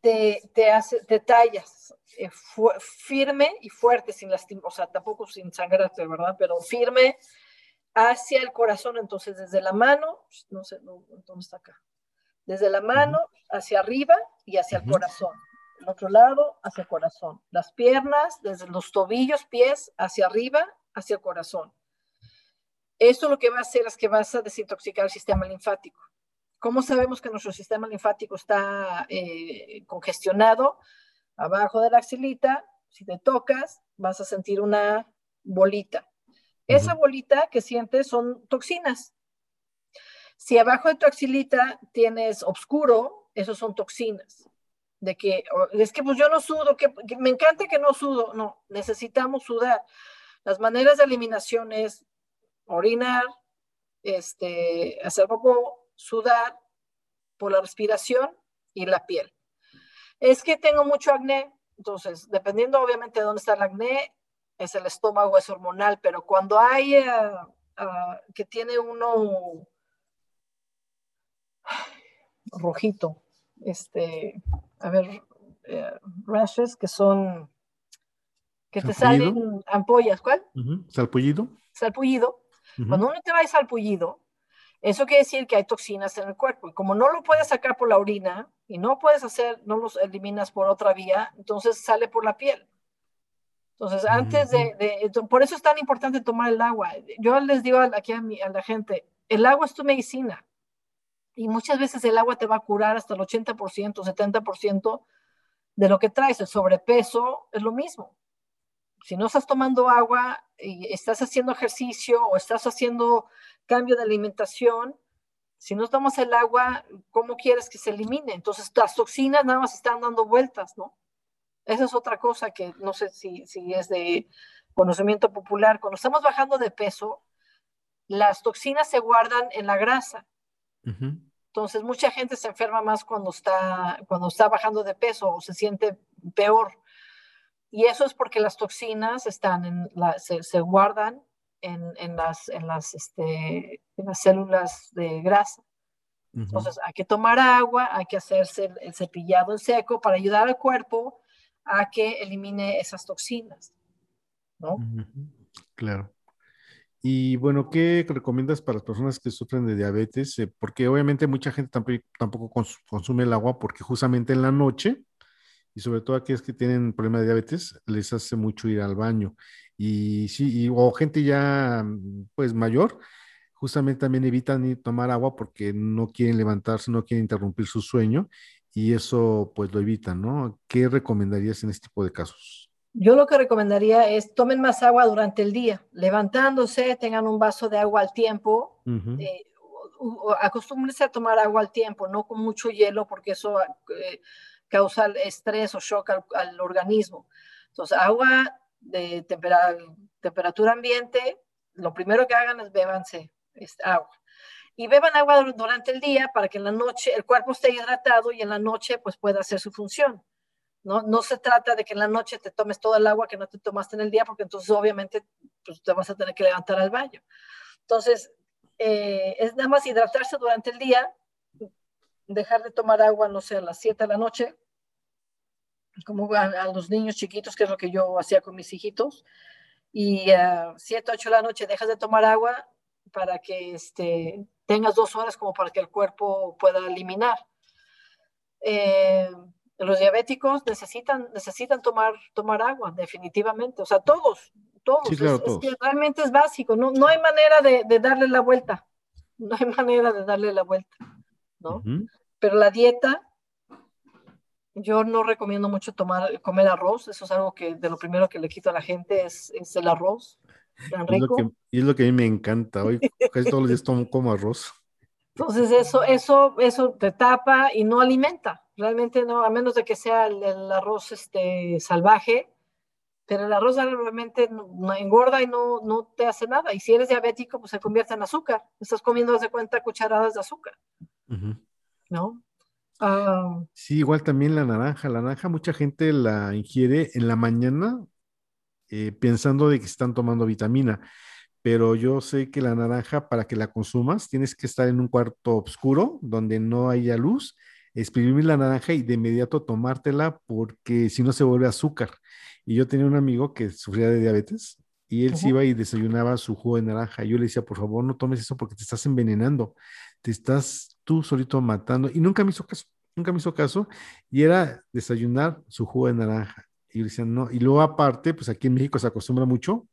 [SPEAKER 3] te, te, hace, te tallas eh, firme y fuerte, sin lastimar, o sea, tampoco sin sangrarte, ¿verdad? Pero firme hacia el corazón, entonces desde la mano, no sé, ¿dónde está acá? Desde la mano hacia arriba y hacia el corazón el otro lado hacia el corazón. Las piernas desde los tobillos, pies hacia arriba, hacia el corazón. Esto lo que va a hacer es que vas a desintoxicar el sistema linfático. ¿Cómo sabemos que nuestro sistema linfático está eh, congestionado? Abajo de la axilita, si te tocas, vas a sentir una bolita. Esa bolita que sientes son toxinas. Si abajo de tu axilita tienes oscuro, esos son toxinas de que es que pues yo no sudo, que, me encanta que no sudo, no, necesitamos sudar. Las maneras de eliminación es orinar, este, hacer poco, sudar por la respiración y la piel. Es que tengo mucho acné, entonces, dependiendo obviamente de dónde está el acné, es el estómago, es hormonal, pero cuando hay ah, que tiene uno rojito, este, a ver, eh, rashes que son, que te salen ampollas, ¿cuál?
[SPEAKER 2] Salpullido.
[SPEAKER 3] Salpullido. Cuando uno te va a salpullido, eso quiere decir que hay toxinas en el cuerpo. Y como no lo puedes sacar por la orina, y no puedes hacer, no los eliminas por otra vía, entonces sale por la piel. Entonces, antes de, de, por eso es tan importante tomar el agua. Yo les digo aquí a, mi, a la gente, el agua es tu medicina. Y muchas veces el agua te va a curar hasta el 80%, 70% de lo que traes. El sobrepeso es lo mismo. Si no estás tomando agua y estás haciendo ejercicio o estás haciendo cambio de alimentación, si no tomas el agua, ¿cómo quieres que se elimine? Entonces las toxinas nada más están dando vueltas, ¿no? Esa es otra cosa que no sé si, si es de conocimiento popular. Cuando estamos bajando de peso, las toxinas se guardan en la grasa. Entonces, mucha gente se enferma más cuando está, cuando está bajando de peso o se siente peor. Y eso es porque las toxinas están en la, se, se, guardan en, en, las, en, las, este, en las células de grasa. Entonces, hay que tomar agua, hay que hacerse el cepillado en seco para ayudar al cuerpo a que elimine esas toxinas. ¿no?
[SPEAKER 2] Claro. Y bueno, ¿qué recomiendas para las personas que sufren de diabetes? Eh, porque obviamente mucha gente tampoco, consume el agua porque justamente en la noche, y sobre todo aquellos que tienen problema de diabetes, les hace mucho ir al baño. Y sí, o gente ya pues mayor, justamente también evitan tomar agua porque no quieren levantarse, no quieren interrumpir su sueño y eso pues lo evitan, ¿no? ¿Qué recomendarías en este tipo de casos?
[SPEAKER 3] Yo lo que recomendaría es tomen más agua durante el día, levantándose, tengan un vaso de agua al tiempo, eh, acostúmbrense a tomar agua al tiempo, no con mucho hielo porque eso eh, causa estrés o shock al, organismo. Entonces, agua de temperatura ambiente, lo primero que hagan es bébanse agua y beban agua durante el día para que en la noche el cuerpo esté hidratado y en la noche pues pueda hacer su función. No, no se trata de que en la noche te tomes todo el agua que no te tomaste en el día porque entonces obviamente pues, te vas a tener que levantar al baño. Entonces, eh, es nada más hidratarse durante el día, dejar de tomar agua, no sé, a las 7 de la noche, como a, los niños chiquitos, que es lo que yo hacía con mis hijitos, y a 7, 8 de la noche dejas de tomar agua para que este, tengas dos horas como para que el cuerpo pueda eliminar. Eh, los diabéticos necesitan, necesitan tomar, tomar agua, definitivamente. O sea, todos, todos. es, que realmente es básico. No, no hay manera de, de, darle la vuelta. No hay manera de darle la vuelta, ¿no? Pero la dieta, yo no recomiendo mucho tomar, comer arroz. Eso es algo que de lo primero que le quito a la gente es, es el arroz. Tan rico.
[SPEAKER 2] Es lo, que, y es lo que a mí me encanta. Hoy casi todos los días tomo como arroz.
[SPEAKER 3] Entonces eso, eso, eso te tapa y no alimenta. Realmente no, a menos de que sea el, arroz este, salvaje, pero el arroz realmente no, engorda y no, no, te hace nada. Y si eres diabético, pues se convierte en azúcar. Estás comiendo, de cuenta, cucharadas de azúcar. ¿No?
[SPEAKER 2] Ah. sí, igual también la naranja. La naranja mucha gente la ingiere en la mañana eh, pensando de que están tomando vitamina pero yo sé que la naranja para que la consumas tienes que estar en un cuarto oscuro donde no haya luz, exprimir la naranja y de inmediato tomártela porque si no se vuelve azúcar. Y yo tenía un amigo que sufría de diabetes y él se iba y desayunaba su jugo de naranja. Yo le decía, por favor, no tomes eso porque te estás envenenando, te estás tú solito matando. Y nunca me hizo caso, nunca me hizo caso. Y era desayunar su jugo de naranja. Y decía, no. Y luego aparte, pues aquí en México se acostumbra mucho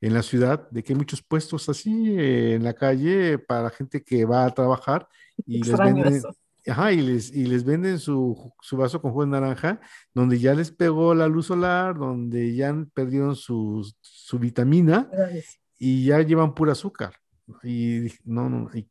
[SPEAKER 2] en la ciudad, de que hay muchos puestos así eh, en la calle para gente que va a trabajar y les venden, ajá, y les, y les venden su, su, vaso con jugo de naranja, donde ya les pegó la luz solar, donde ya perdieron su, su vitamina y ya llevan pura azúcar. Y no, no, y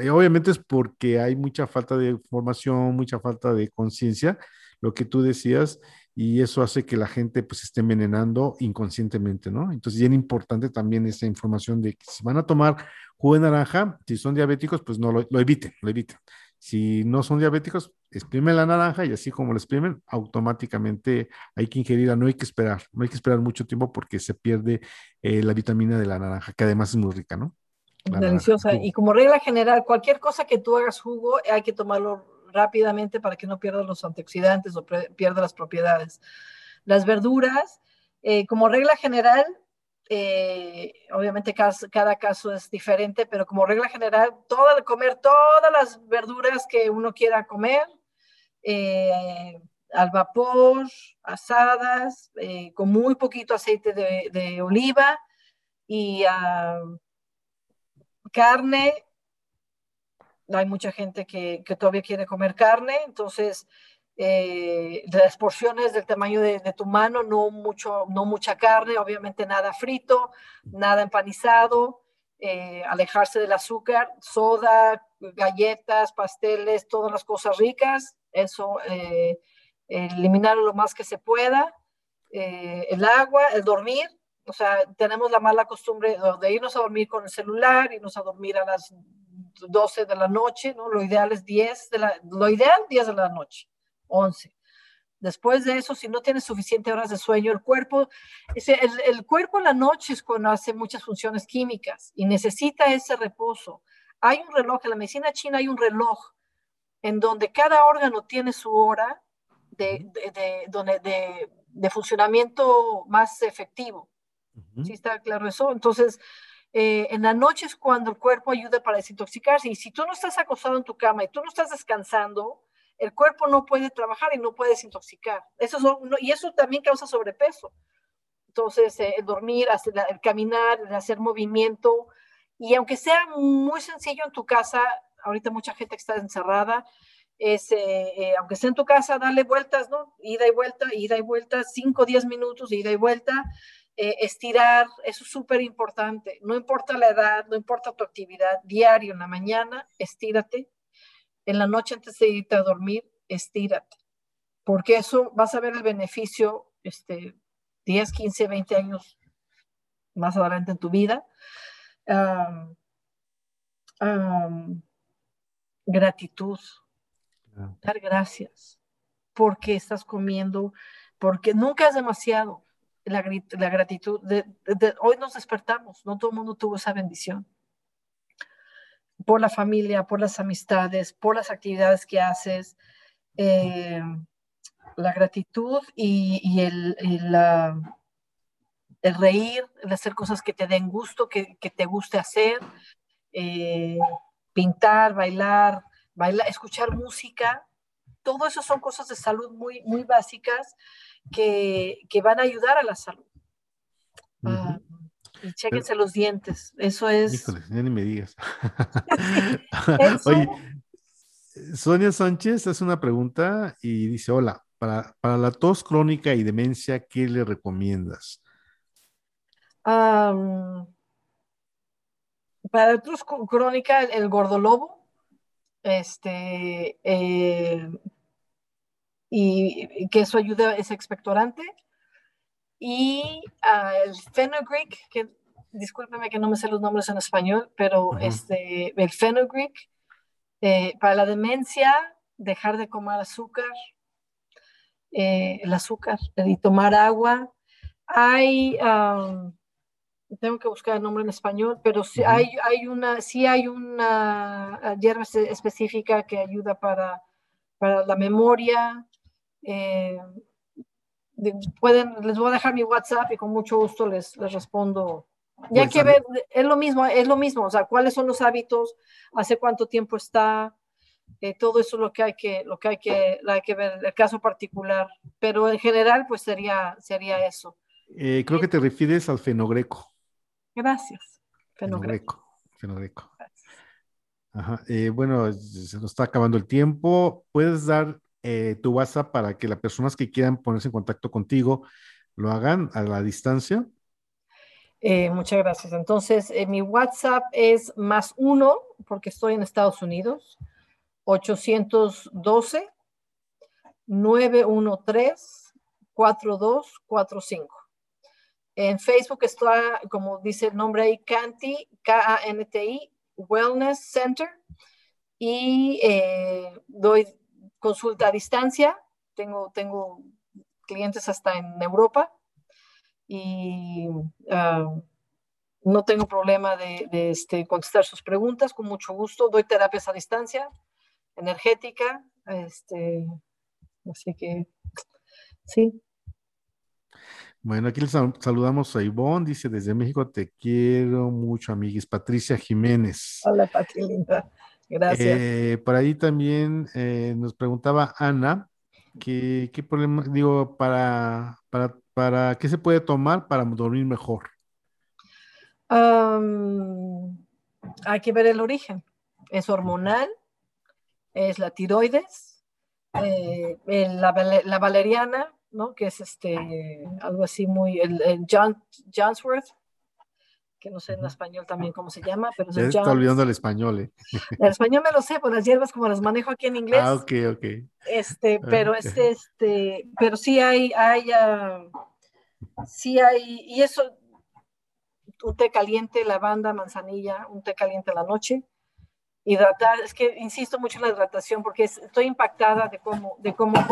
[SPEAKER 2] eh, obviamente es porque hay mucha falta de información, mucha falta de conciencia, lo que tú decías, y eso hace que la gente pues esté envenenando inconscientemente, ¿no? Entonces, bien importante también esa información de que si van a tomar jugo de naranja, si son diabéticos, pues no lo, eviten, lo eviten. Si no son diabéticos, exprimen la naranja y así como la exprimen, automáticamente hay que ingerirla, no hay que esperar, no hay que esperar mucho tiempo porque se pierde eh, la vitamina de la naranja, que además es muy rica, ¿no?
[SPEAKER 3] Deliciosa. Y como regla general, cualquier cosa que tú hagas jugo, hay que tomarlo rápidamente para que no pierda los antioxidantes o pierda las propiedades. Las verduras, eh, como regla general, eh, obviamente cada, caso es diferente, pero como regla general, todo, comer todas las verduras que uno quiera comer, eh, al vapor, asadas, con muy poquito aceite de, oliva y ah, carne. Hay mucha gente que, todavía quiere comer carne, entonces eh, las porciones del tamaño de, tu mano, no, mucho, no mucha carne, obviamente nada frito, nada empanizado, eh, alejarse del azúcar, soda, galletas, pasteles, todas las cosas ricas, eso, eh, eliminar lo más que se pueda, el agua, el dormir, o sea, tenemos la mala costumbre de irnos a dormir con el celular, irnos a dormir a las 12 de la noche, ¿no? Lo ideal es 10 de la, lo ideal 10 de la noche 11. Después de eso, si no tienes suficientes horas de sueño, el cuerpo, el, el cuerpo en la noche es cuando hace muchas funciones químicas y necesita ese reposo. Hay un reloj, en la medicina china hay un reloj en donde cada órgano tiene su hora de, de, de, funcionamiento más efectivo. ¿Sí está claro eso? Entonces, eh, en la noche es cuando el cuerpo ayuda para desintoxicarse. Y si tú no estás acostado en tu cama y tú no estás descansando, el cuerpo no puede trabajar y no puede desintoxicar. Eso y eso también causa sobrepeso. Entonces, eh, el dormir, el caminar, hacer movimiento, y aunque sea muy sencillo en tu casa, ahorita mucha gente está encerrada, es, eh, eh, aunque sea en tu casa, darle vueltas, ¿no? Ida y vuelta, ida y vuelta, 5 o 10 minutos, ida y vuelta, estirar, eso es súper importante. No importa la edad, no importa tu actividad, diario en la mañana, estírate, en la noche antes de irte a dormir, estírate, porque eso vas a ver el beneficio este, 10, 15, 20 años más adelante en tu vida. gratitud, dar gracias, porque estás comiendo, porque nunca es demasiado. La, gratitud, hoy nos despertamos, no todo el mundo tuvo esa bendición por la familia, por las amistades, por las actividades que haces, eh, la gratitud y, el, el, reír, el hacer cosas que te den gusto, que, te guste hacer, eh, pintar, bailar, bailar, escuchar música. Todo eso son cosas de salud muy, muy básicas que, van a ayudar a la salud. Y chéquense los dientes. Eso es.
[SPEAKER 2] Híjole, ya ni me digas. Oye, Sonia Sánchez hace una pregunta y dice: Hola, para, la tos crónica y demencia, ¿qué le recomiendas?
[SPEAKER 3] para la tos crónica, el, gordolobo. Este. Eh, y que eso ayuda, es expectorante y uh, el fenugreek, que discúlpeme que no me sé los nombres en español, pero este, el fenugreek, eh, para la demencia, dejar de comer azúcar, eh, el azúcar y tomar agua. Hay, tengo que buscar el nombre en español, pero sí, hay, hay, una, sí hay una hierba específica que ayuda para, para la memoria. Eh, pueden, les voy a dejar mi WhatsApp y con mucho gusto les, les respondo. Ya hay que ver, es lo mismo, es lo mismo, o sea, cuáles son los hábitos, hace cuánto tiempo está, eh, todo eso es lo que hay que, lo que hay que, hay que ver, el caso particular, pero en general, pues sería, sería eso.
[SPEAKER 2] Eh, creo que te refieres al fenogreco.
[SPEAKER 3] Gracias.
[SPEAKER 2] Fenogreco. Fenogreco. Ajá. Eh, bueno, se nos está acabando el tiempo. ¿Puedes dar eh, tu WhatsApp para que las personas que quieran ponerse en contacto contigo lo hagan a la distancia?
[SPEAKER 3] Eh, muchas gracias. Entonces, eh, mi WhatsApp es más uno, porque estoy en Estados Unidos, 812 913 4245. En Facebook está, como dice el nombre ahí, Canti, K-A-N-T-I, Wellness Center. Y doy consulta a distancia. Tengo, tengo clientes hasta en Europa y ah, no tengo problema de, este, contestar sus preguntas con mucho gusto. Doy terapias a distancia, energética, este, así que sí.
[SPEAKER 2] Bueno, aquí les saludamos a Ivonne, dice desde México, te quiero mucho, amiguis. Patricia Jiménez.
[SPEAKER 3] Hola, Patricia. Gracias.
[SPEAKER 2] Eh, por ahí también eh, nos preguntaba Ana, que, qué problema, digo, para, para, para, ¿qué se puede tomar para dormir mejor?
[SPEAKER 3] Hay que ver el origen. Es hormonal, es la tiroides, eh, la, la valeriana, ¿no? Que es este, algo así muy, el, el John, Johnsworth, que no sé en español también cómo se llama, pero
[SPEAKER 2] se está olvidando el español, ¿eh?
[SPEAKER 3] El español me lo sé, por las hierbas como las manejo aquí en inglés.
[SPEAKER 2] Ah, ok, ok.
[SPEAKER 3] Este, pero es
[SPEAKER 2] ok.
[SPEAKER 3] este, pero sí hay, hay, ah, sí hay, y eso, un té caliente, lavanda, manzanilla, un té caliente en la noche. Hidratar, es que insisto mucho en la hidratación porque es- estoy impactada de cómo, de cómo a.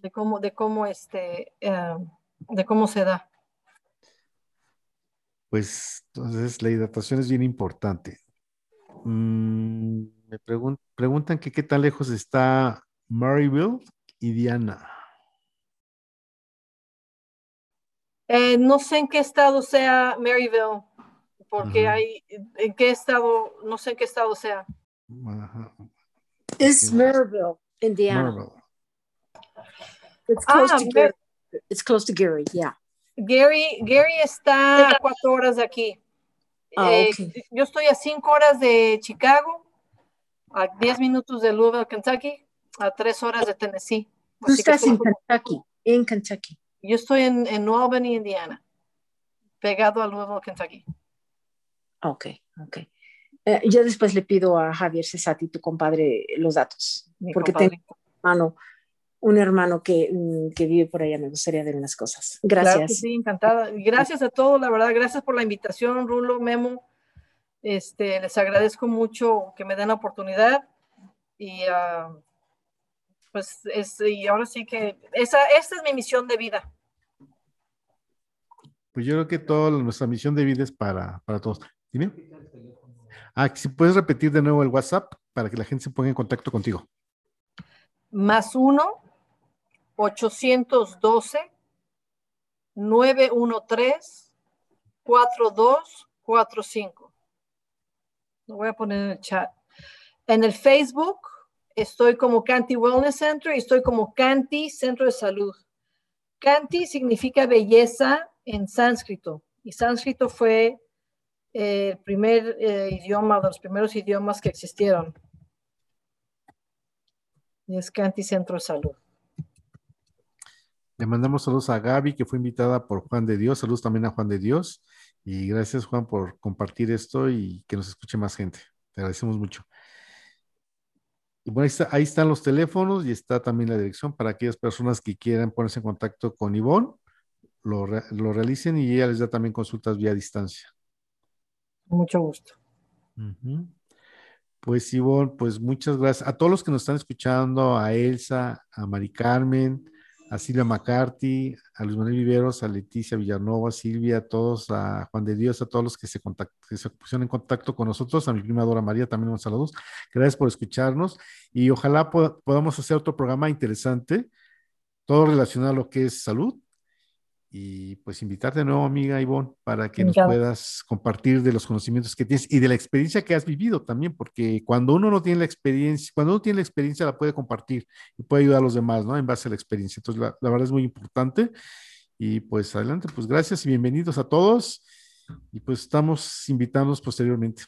[SPEAKER 3] De cómo, de cómo este, eh, de cómo se da.
[SPEAKER 2] Pues entonces la hidratación es bien importante. Mm, me pregun- preguntan que qué tan lejos está Maryville y Diana.
[SPEAKER 3] Eh, no sé en qué estado sea Maryville, porque hay, en qué estado, no sé en qué estado sea.
[SPEAKER 2] Sí.
[SPEAKER 5] Maryville, Indiana.
[SPEAKER 2] Maryville.
[SPEAKER 5] It's close
[SPEAKER 3] Ah,
[SPEAKER 5] to. It's close to Gary, yeah.
[SPEAKER 3] Gary, Gary está a cuatro horas de aquí.
[SPEAKER 5] Ah,
[SPEAKER 3] Eh. Yo estoy a cinco horas de Chicago, a diez minutos de Louisville, Kentucky, a tres horas de Tennessee.
[SPEAKER 5] Tú
[SPEAKER 3] Así
[SPEAKER 5] estás en Kentucky, en Kentucky.
[SPEAKER 3] yo estoy en, en New Albany, Indiana, pegado a Louisville, Kentucky.
[SPEAKER 5] Ok, ok. Eh, yo después le pido a Javier Cesati, tu compadre, los datos,
[SPEAKER 3] mi
[SPEAKER 5] porque tengo hermano, un hermano que, mm, que vive por allá, me gustaría ver unas cosas.
[SPEAKER 3] Claro que
[SPEAKER 5] Gracias.
[SPEAKER 3] sí, encantada. Gracias a todos, la verdad, gracias por la invitación, Rulo, Memo. Este, les agradezco mucho que me den la oportunidad y ah, pues es, y ahora sí que esa, esta es mi misión de vida.
[SPEAKER 2] Pues yo creo que toda nuestra misión de vida es para, para todos. Dime. Ah, si puedes repetir de nuevo el WhatsApp para que la gente se ponga en contacto contigo.
[SPEAKER 3] Más uno, 812, 913, 4245. Lo voy a poner en el chat. En el Facebook estoy como Canty Wellness Center y estoy como Canty Centro de Salud. Canty significa belleza en sánscrito y sánscrito fue eh, el primer eh, idioma, de los primeros idiomas que existieron. Y es Canty Centro de Salud.
[SPEAKER 2] Le mandamos saludos a Gaby, que fue invitada por Juan de Dios. Saludos también a Juan de Dios. Y gracias, Juan, por compartir esto y que nos escuche más gente. Te agradecemos mucho. Y bueno, ahí, está- ahí están los teléfonos y está también la dirección para aquellas personas que quieran ponerse en contacto con Ivonne, lo, lo realicen y ella les da también consultas vía distancia.
[SPEAKER 3] Mucho gusto.
[SPEAKER 2] Pues Ivonne, pues muchas gracias a todos los que nos están escuchando, a Elsa, a Mari Carmen, a Silvia McCarthy, a Luis Manuel Viveros, a Leticia Villanova, a Silvia, a todos, a Juan de Dios, a todos los que se, pusieron en contacto con nosotros, a mi prima Dora María también unos saludos. Gracias por escucharnos y ojalá po- podamos hacer otro programa interesante, todo relacionado a lo que es salud. Y pues invitarte de nuevo, amiga Ivonne, para que nos
[SPEAKER 3] Encantado.
[SPEAKER 2] puedas compartir de los conocimientos que tienes y de la experiencia que has vivido también, porque cuando uno no tiene la experiencia, cuando uno tiene la experiencia la puede compartir y puede ayudar a los demás, ¿no? En base a la experiencia. Entonces, la, la verdad es muy importante. Y pues adelante, pues gracias y bienvenidos a todos. Y pues estamos invitándolos posteriormente.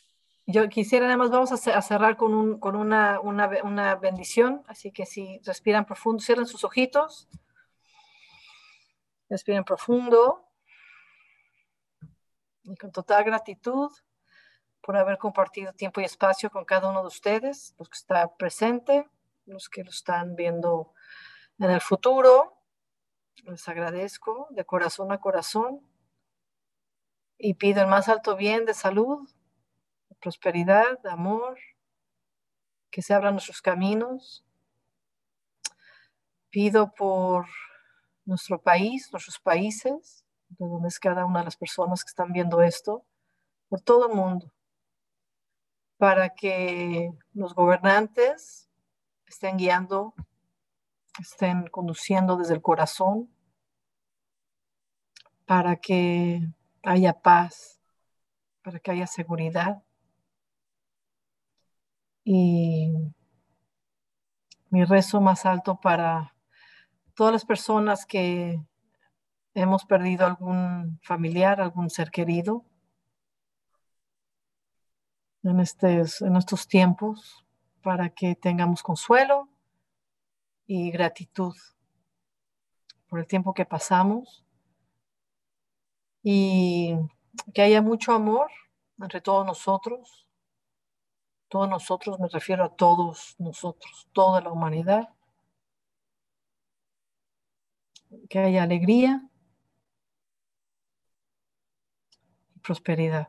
[SPEAKER 3] Yo quisiera nada más, vamos a, ce- a cerrar con, un, con una, una, una bendición, así que si respiran profundo, cierren sus ojitos, respiren profundo y con total gratitud por haber compartido tiempo y espacio con cada uno de ustedes, los que está presente, los que lo están viendo en el futuro. Les agradezco de corazón a corazón y pido el más alto bien de salud, de prosperidad, de amor, que se abran nuestros caminos. Pido por nuestro país, nuestros países, de donde es cada una de las personas que están viendo esto, por todo el mundo, para que los gobernantes estén guiando, estén conduciendo desde el corazón, para que haya paz para que haya seguridad. Y mi rezo más alto para todas las personas que hemos perdido algún familiar, algún ser querido en, en estos tiempos, para que tengamos consuelo y gratitud por el tiempo que pasamos y que haya mucho amor entre todos nosotros. Todos nosotros, me refiero a todos nosotros, toda la humanidad. Que haya alegría y prosperidad,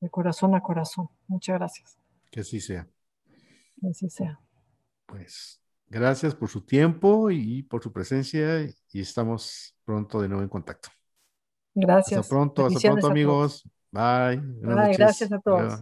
[SPEAKER 3] de corazón a corazón. Muchas gracias.
[SPEAKER 2] Que así sea.
[SPEAKER 3] Que así sea.
[SPEAKER 2] Pues gracias por su tiempo y por su presencia y estamos pronto de nuevo en contacto.
[SPEAKER 3] Gracias.
[SPEAKER 2] Hasta pronto, hasta pronto amigos. Bye.
[SPEAKER 3] Bye, gracias a todos.